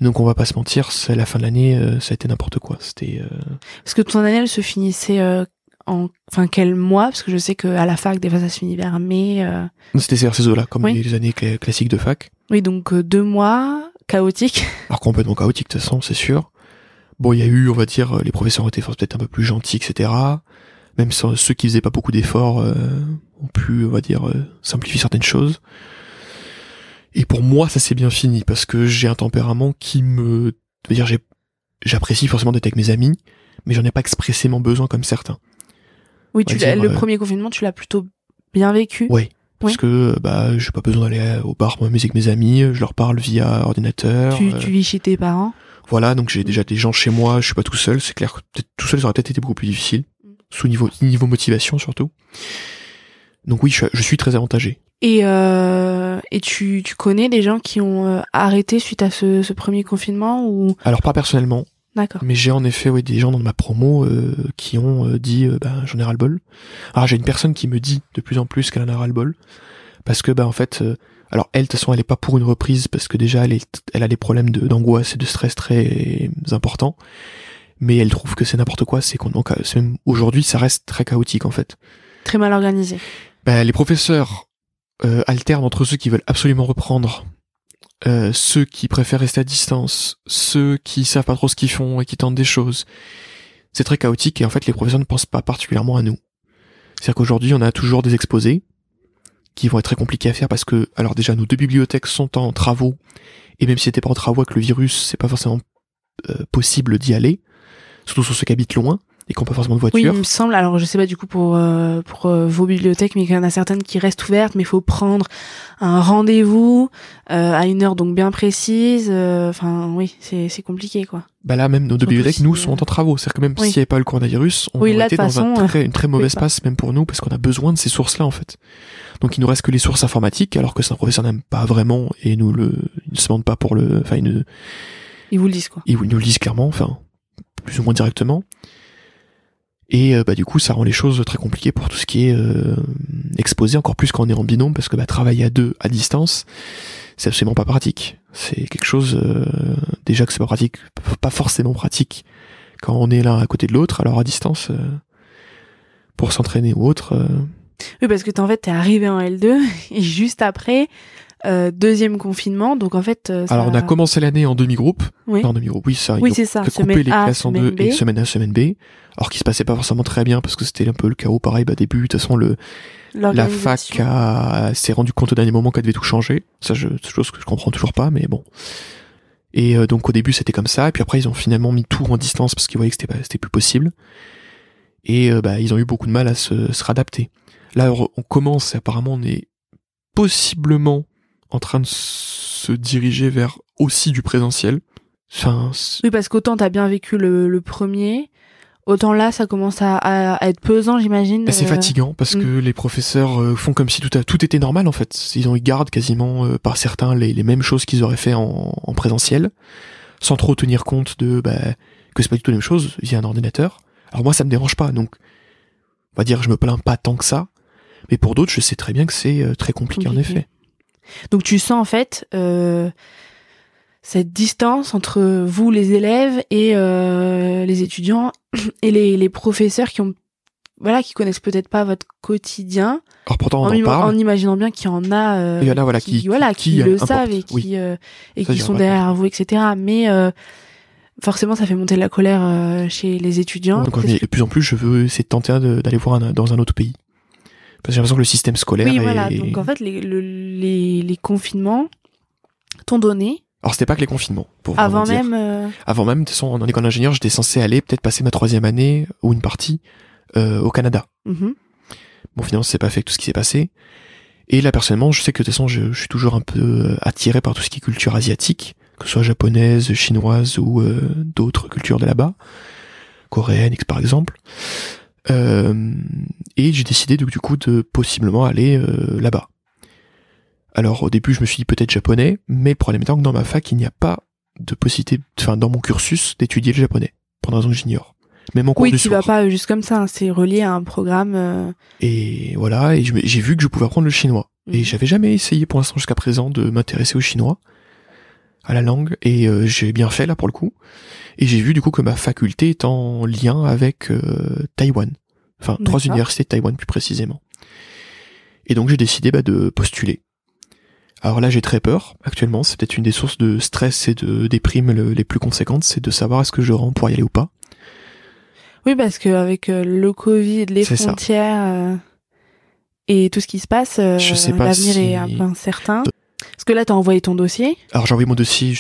Donc on va pas se mentir, c'est la fin de l'année, euh, ça a été n'importe quoi. C'était euh, Parce que ton année, elle se finissait euh, en, enfin, quel mois? Parce que je sais qu'à la fac, des fois, ça se finit vers mai. euh. c'était ces eaux-là, comme Oui. les années cla- classiques de fac. Oui, donc euh, deux mois chaotiques. *laughs* Alors complètement chaotique de toute façon, c'est sûr. Bon, il y a eu, on va dire, euh, les professeurs ont été peut-être un peu plus gentils, etc. Même ceux qui faisaient pas beaucoup d'efforts euh, ont pu, on va dire, euh, simplifier certaines choses. Et pour moi, ça s'est bien fini parce que j'ai un tempérament qui me, dire, j'apprécie forcément d'être avec mes amis, mais j'en ai pas expressément besoin comme certains. Oui, tu le euh, premier confinement, tu l'as plutôt bien vécu. Oui. Parce que bah j'ai pas besoin d'aller au bar moi avec mes amis, je leur parle via ordinateur. Tu, tu vis chez tes parents? Voilà, donc j'ai déjà des gens chez moi, je suis pas tout seul, c'est clair que tout seul ça aurait peut-être été beaucoup plus difficile. Sous niveau niveau motivation surtout. Donc oui, je, je suis très avantagé. Et, euh, et tu, tu connais des gens qui ont euh, arrêté suite à ce, ce premier confinement ou? Alors pas personnellement. D'accord. Mais j'ai en effet oui, des gens dans ma promo euh, qui ont euh, dit bah, j'en ai ras le bol. Alors j'ai une personne qui me dit de plus en plus qu'elle en a ras le bol parce que bah en fait alors elle de toute façon elle est pas pour une reprise parce que déjà elle est elle a des problèmes de d'angoisse et de stress très importants mais elle trouve que c'est n'importe quoi c'est qu'on donc même aujourd'hui ça reste très chaotique en fait. Très mal organisé. Bah, les professeurs euh, alterne entre ceux qui veulent absolument reprendre, euh, ceux qui préfèrent rester à distance, ceux qui savent pas trop ce qu'ils font et qui tentent des choses. C'est très chaotique et en fait les professeurs ne pensent pas particulièrement à nous. C'est-à-dire qu'aujourd'hui on a toujours des exposés qui vont être très compliqués à faire parce que alors déjà nos deux bibliothèques sont en travaux et même si c'était pas en travaux avec le virus, c'est pas forcément euh, possible d'y aller, surtout sur ceux qui habitent loin et qui n'ont pas forcément de voiture. Oui, il me semble. Alors, je sais pas du coup pour euh, pour euh, vos bibliothèques, mais il y en a certaines qui restent ouvertes, mais il faut prendre un rendez-vous euh, à une heure donc bien précise. Enfin, oui, c'est c'est compliqué quoi. Bah là, même nos deux bibliothèques, nous, sont en travaux. C'est-à-dire que même s'il n'y avait pas le coronavirus, on aurait été dans un très, une très mauvaise passe même pour nous, parce qu'on a besoin de ces sources-là en fait. Donc il nous reste que les sources informatiques, alors que c'est un professeur n'aime pas vraiment et nous le, il ne se demande pas pour le, enfin il, ils vous le disent quoi. Ils, nous le disent clairement, enfin plus ou moins directement. Et euh, bah du coup ça rend les choses très compliquées pour tout ce qui est euh, exposé, encore plus quand on est en binôme, parce que bah, travailler à deux à distance, c'est absolument pas pratique. C'est quelque chose euh, déjà que c'est pas pratique, pas forcément pratique quand on est l'un à côté de l'autre, alors à distance pour s'entraîner ou autre. Oui parce que en fait t'es arrivé en L2 *laughs* et juste après euh, deuxième confinement, donc en fait. Ça... Alors on a commencé l'année en demi-groupe. Oui. en demi-groupe, oui ça. Oui c'est ça. Couper les classes en deux et semaine A, semaine B. Alors qui se passait pas forcément très bien parce que c'était un peu le chaos. Pareil, bah début, de toute façon le la fac a... s'est rendu compte au dernier moment qu'elle devait tout changer. Ça, je, c'est chose que je comprends toujours pas, mais bon. Et euh, donc au début c'était comme ça, et puis après ils ont finalement mis tout en distance parce qu'ils voyaient que c'était pas, c'était plus possible. Et euh, bah ils ont eu beaucoup de mal à se, se réadapter. Là on commence, apparemment on est possiblement en train de se diriger vers aussi du présentiel. Enfin, oui, parce qu'autant t'as bien vécu le, le, premier, autant là ça commence à, à, être pesant, j'imagine. Bah, c'est euh, fatigant parce mm. que les professeurs euh, font comme si tout, a, tout était normal en fait. Ils ont ils gardent quasiment euh, par certains les, les mêmes choses qu'ils auraient fait en, en, présentiel, sans trop tenir compte de bah, que c'est pas du tout la même chose via un ordinateur. Alors moi ça me dérange pas, donc on va dire je me plains pas tant que ça, mais pour d'autres je sais très bien que c'est très compliqué, en effet. Donc tu sens en fait euh, cette distance entre vous les élèves et euh, les étudiants *clears throat* et les, les, professeurs qui ont voilà qui connaissent peut-être pas votre quotidien. Alors pourtant on en, en, parle. en imaginant bien qu'il y en a, euh, y en a voilà, qui, qui, voilà qui, le savent et qui et qui sont derrière vous etc. Mais forcément ça fait monter la colère chez les étudiants. Donc, de plus en plus je veux essayer de tenter d'aller voir dans un autre pays. Parce que j'ai l'impression que le système scolaire. Oui, voilà. Donc en fait, les, les, les confinements t'ont donné. Alors c'était pas que les confinements. Pour Avant même. Euh... Avant même, de toute façon, en école d'ingénieur, j'étais censé aller peut-être passer ma troisième année ou une partie euh, au Canada. Mm Bon, finalement, c'est pas fait tout ce qui s'est passé. Et là, personnellement, je sais que de toute façon, je, je, suis toujours un peu euh, attiré par tout ce qui est culture asiatique, que ce soit japonaise, chinoise ou euh, d'autres cultures de là-bas, coréenne, par exemple. Euh, et j'ai décidé du coup de possiblement aller euh, là-bas. Alors au début je me suis dit peut-être japonais, mais le problème étant que dans ma fac il n'y a pas de possibilité, enfin dans mon cursus d'étudier le japonais, pour raison que j'ignore. Même en cours oui, tu vas pas juste comme ça, hein, c'est relié à un programme. Euh, et voilà, et j'ai vu que je pouvais apprendre le chinois. Et mhm. j'avais jamais essayé pour l'instant jusqu'à présent de m'intéresser au chinois, à la langue, et j'ai bien fait là pour le coup. Et j'ai vu du coup que ma faculté est en lien avec euh, Taïwan. Enfin, trois universités de Taïwan plus précisément. Et donc j'ai décidé bah, de postuler. Alors là j'ai très peur actuellement, c'est peut-être une des sources de stress et de déprime les plus conséquentes, c'est de savoir est-ce que je rentre pour y aller ou pas. Oui, parce qu'avec le Covid, les frontières et tout ce qui se passe, l'avenir est un peu incertain. Parce que là, tu as envoyé ton dossier Alors j'ai envoyé mon dossier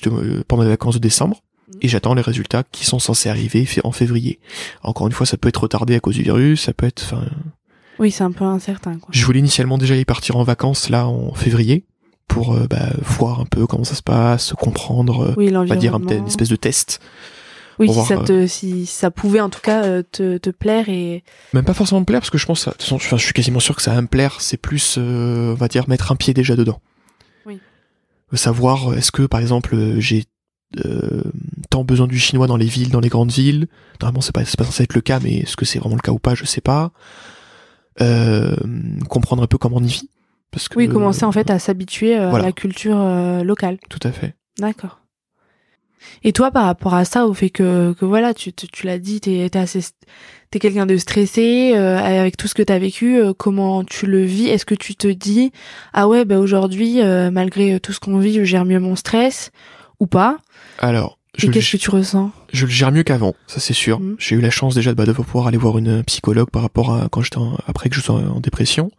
pendant les vacances de décembre mm. et j'attends les résultats qui sont censés arriver en février. Encore une fois, ça peut être retardé à cause du virus, ça peut être... Enfin, oui, c'est un peu incertain. Quoi. Je voulais initialement déjà y partir en vacances là en février pour euh, bah, voir un peu comment ça se passe, comprendre, oui, on va dire un, une espèce de test. Oui, si, ça te, euh, si ça pouvait en tout cas euh, te, te plaire et même pas forcément me plaire parce que je pense, de toute façon, je suis quasiment sûr que ça va me plaire. C'est plus, on va dire, mettre un pied déjà dedans. Savoir, est-ce que par exemple j'ai euh, tant besoin du chinois dans les villes, dans les grandes villes. Normalement, c'est pas, c'est pas censé être le cas, mais est-ce que c'est vraiment le cas ou pas, je sais pas. Euh, comprendre un peu comment on y vit. Parce que, oui, commencer en fait à s'habituer euh, à la culture euh, locale. Tout à fait. D'accord. Et toi, par rapport à ça, au fait que, que voilà, tu, tu, l'as dit, t'es, t'es assez, t'es quelqu'un de stressé euh, avec tout ce que t'as vécu. comment tu le vis? Est-ce que tu te dis, ah ouais, bah aujourd'hui, malgré tout ce qu'on vit, je gère mieux mon stress ou pas? Alors, et qu'est-ce que tu ressens? Je le gère mieux qu'avant, ça c'est sûr. Mmh. J'ai eu la chance déjà de, bah, de pouvoir aller voir une psychologue par rapport à quand j'étais après que je sois en dépression,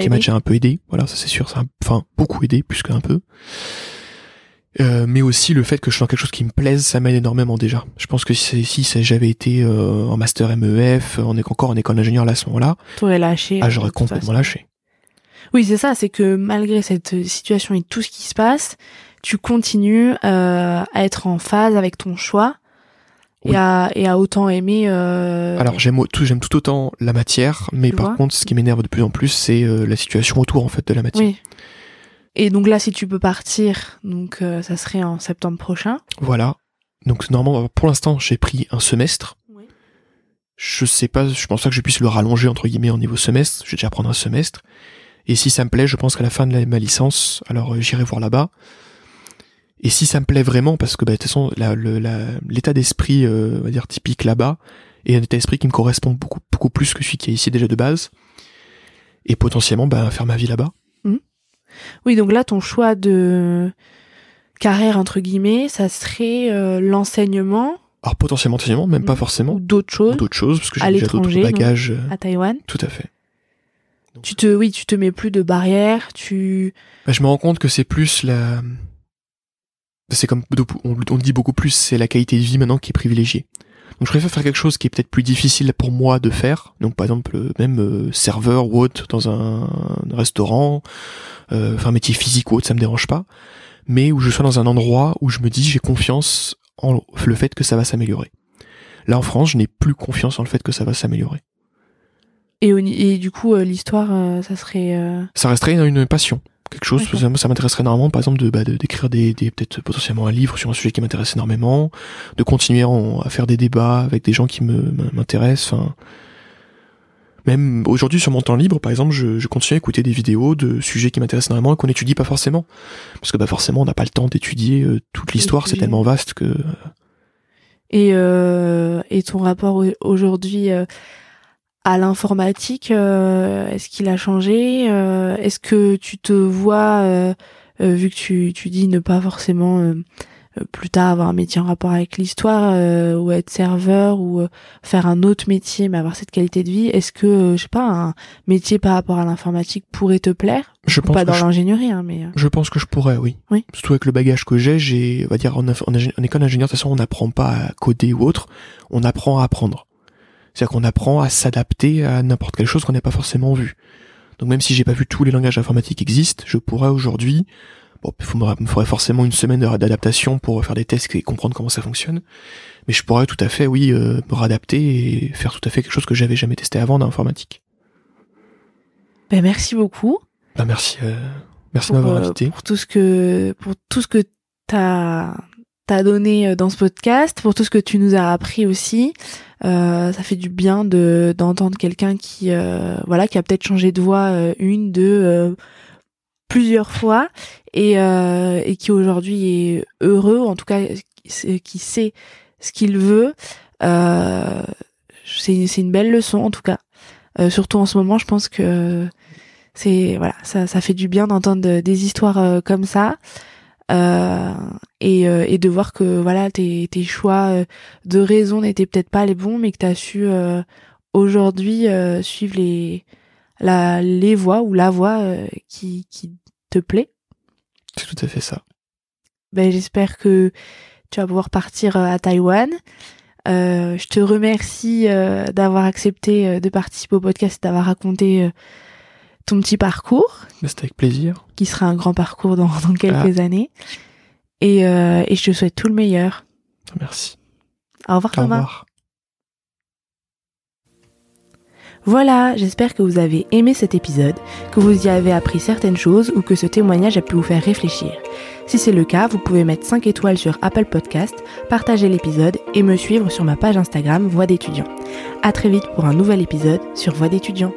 qui m'a déjà un peu aidé. Voilà, ça c'est sûr, ça a, enfin beaucoup aidé plus qu'un peu. Euh, mais aussi le fait que je sois quelque chose qui me plaise, ça m'aide énormément déjà. Je pense que si, si j'avais été euh, en master MEF, on est encore en école d'ingénieur là à ce moment-là, t'aurais lâché. Ah, j'aurais complètement lâché. Oui, c'est ça, c'est que malgré cette situation et tout ce qui se passe, tu continues euh, à être en phase avec ton choix et, à, et à autant aimer. Euh... Alors j'aime tout, j'aime tout autant la matière, mais par contre, ce qui m'énerve de plus en plus, c'est euh, la situation autour en fait de la matière. Oui. Et donc là, si tu peux partir, donc euh, ça serait en septembre prochain. Voilà. Donc normalement, pour l'instant, j'ai pris un semestre. Oui. Je sais pas, je pense pas que je puisse le rallonger entre guillemets en niveau semestre. Je vais déjà prendre un semestre. Et si ça me plaît, je pense qu'à la fin de ma licence, alors j'irai voir là-bas. Et si ça me plaît vraiment, parce que bah, de toute façon, l'état d'esprit, euh, on va dire typique là-bas, est un état d'esprit qui me correspond beaucoup beaucoup plus que celui qui est ici déjà de base, et potentiellement bah, faire ma vie là-bas. Mmh. Oui, donc là, ton choix de carrière entre guillemets, ça serait euh, l'enseignement. Alors potentiellement enseignement, même pas forcément. D'autres choses. D'autres choses, parce que j'ai déjà d'autres bagages. Euh, à Taïwan. Tout à fait. tu te, oui, tu te mets plus de barrières, tu. Bah, je me rends compte que c'est plus la c'est comme on, on dit beaucoup plus, c'est la qualité de vie maintenant qui est privilégiée. Donc je préfère faire quelque chose qui est peut-être plus difficile pour moi de faire. Donc par exemple euh, même euh, serveur ou autre dans un, restaurant, euh, enfin métier physique ou autre, ça me dérange pas. Mais où je sois dans un endroit où je me dis j'ai confiance en le fait que ça va s'améliorer. Là en France, je n'ai plus confiance en le fait que ça va s'améliorer. Et, et, du coup, l'histoire, ça serait... Ça resterait une passion quelque chose. Ça, m'intéresserait énormément, par exemple, de bah, d'écrire des, des peut-être potentiellement un livre sur un sujet qui m'intéresse énormément, de continuer à faire des débats avec des gens qui me m'intéressent. Enfin, même aujourd'hui sur mon temps libre, par exemple, je, je continue à écouter des vidéos de sujets qui m'intéressent énormément et qu'on n'étudie pas forcément, parce que bah forcément on n'a pas le temps d'étudier euh, toute l'histoire, c'est tellement vaste que. Et euh, et ton rapport aujourd'hui euh, à l'informatique euh, Est-ce qu'il a changé euh, Est-ce que tu te vois, euh, vu que tu, tu dis ne pas forcément plus tard avoir un métier en rapport avec l'histoire ou être serveur ou faire un autre métier mais avoir cette qualité de vie est-ce que je sais pas un métier par rapport à l'informatique pourrait te plaire? Je pense pas dans l'ingénierie hein, mais je pense que je pourrais oui. Oui. Surtout avec le bagage que j'ai j'ai on va dire en, en école d'ingénieur de toute façon on n'apprend pas à coder ou autre. On apprend à apprendre c'est-à-dire qu'on apprend à s'adapter à n'importe quelle chose qu'on n'a pas forcément vu. Donc même si j'ai pas vu tous les langages informatiques qui existent, je pourrais aujourd'hui, bon, il me faudrait forcément une semaine d'adaptation pour faire des tests et comprendre comment ça fonctionne, mais je pourrais tout à fait, oui, euh, me réadapter et faire tout à fait quelque chose que j'avais jamais testé avant dans l'informatique. Ben merci beaucoup. Ben merci, euh, merci de m'avoir euh, invité. Pour tout ce que, pour tout ce que t'as t'as donné euh, dans ce podcast, pour tout ce que tu nous as appris aussi. Euh, ça fait du bien de d'entendre quelqu'un qui euh, voilà qui a peut-être changé de voix une, deux, plusieurs fois et et qui aujourd'hui est heureux, en tout cas qui sait ce qu'il veut. c'est c'est une belle leçon en tout cas. surtout en ce moment, je pense que c'est voilà ça ça fait du bien d'entendre des histoires comme ça. Et, et, de voir que voilà tes, tes choix de raison n'étaient peut-être pas les bons, mais que tu as su aujourd'hui suivre les la les voies ou la voie qui qui te plaît. C'est tout à fait ça. Ben j'espère que tu vas pouvoir partir à Taïwan. Euh, je te remercie euh, d'avoir accepté euh, de participer au podcast, d'avoir raconté ton petit parcours. C'était avec plaisir. Qui sera un grand parcours dans, dans quelques ah. années. Et, et je te souhaite tout le meilleur. Merci. Au revoir Thomas. Au revoir. Voilà, j'espère que vous avez aimé cet épisode, que vous y avez appris certaines choses ou que ce témoignage a pu vous faire réfléchir. Si c'est le cas, vous pouvez mettre 5 étoiles sur Apple Podcast, partager l'épisode et me suivre sur ma page Instagram Voix d'étudiant. À très vite pour un nouvel épisode sur Voix d'étudiant.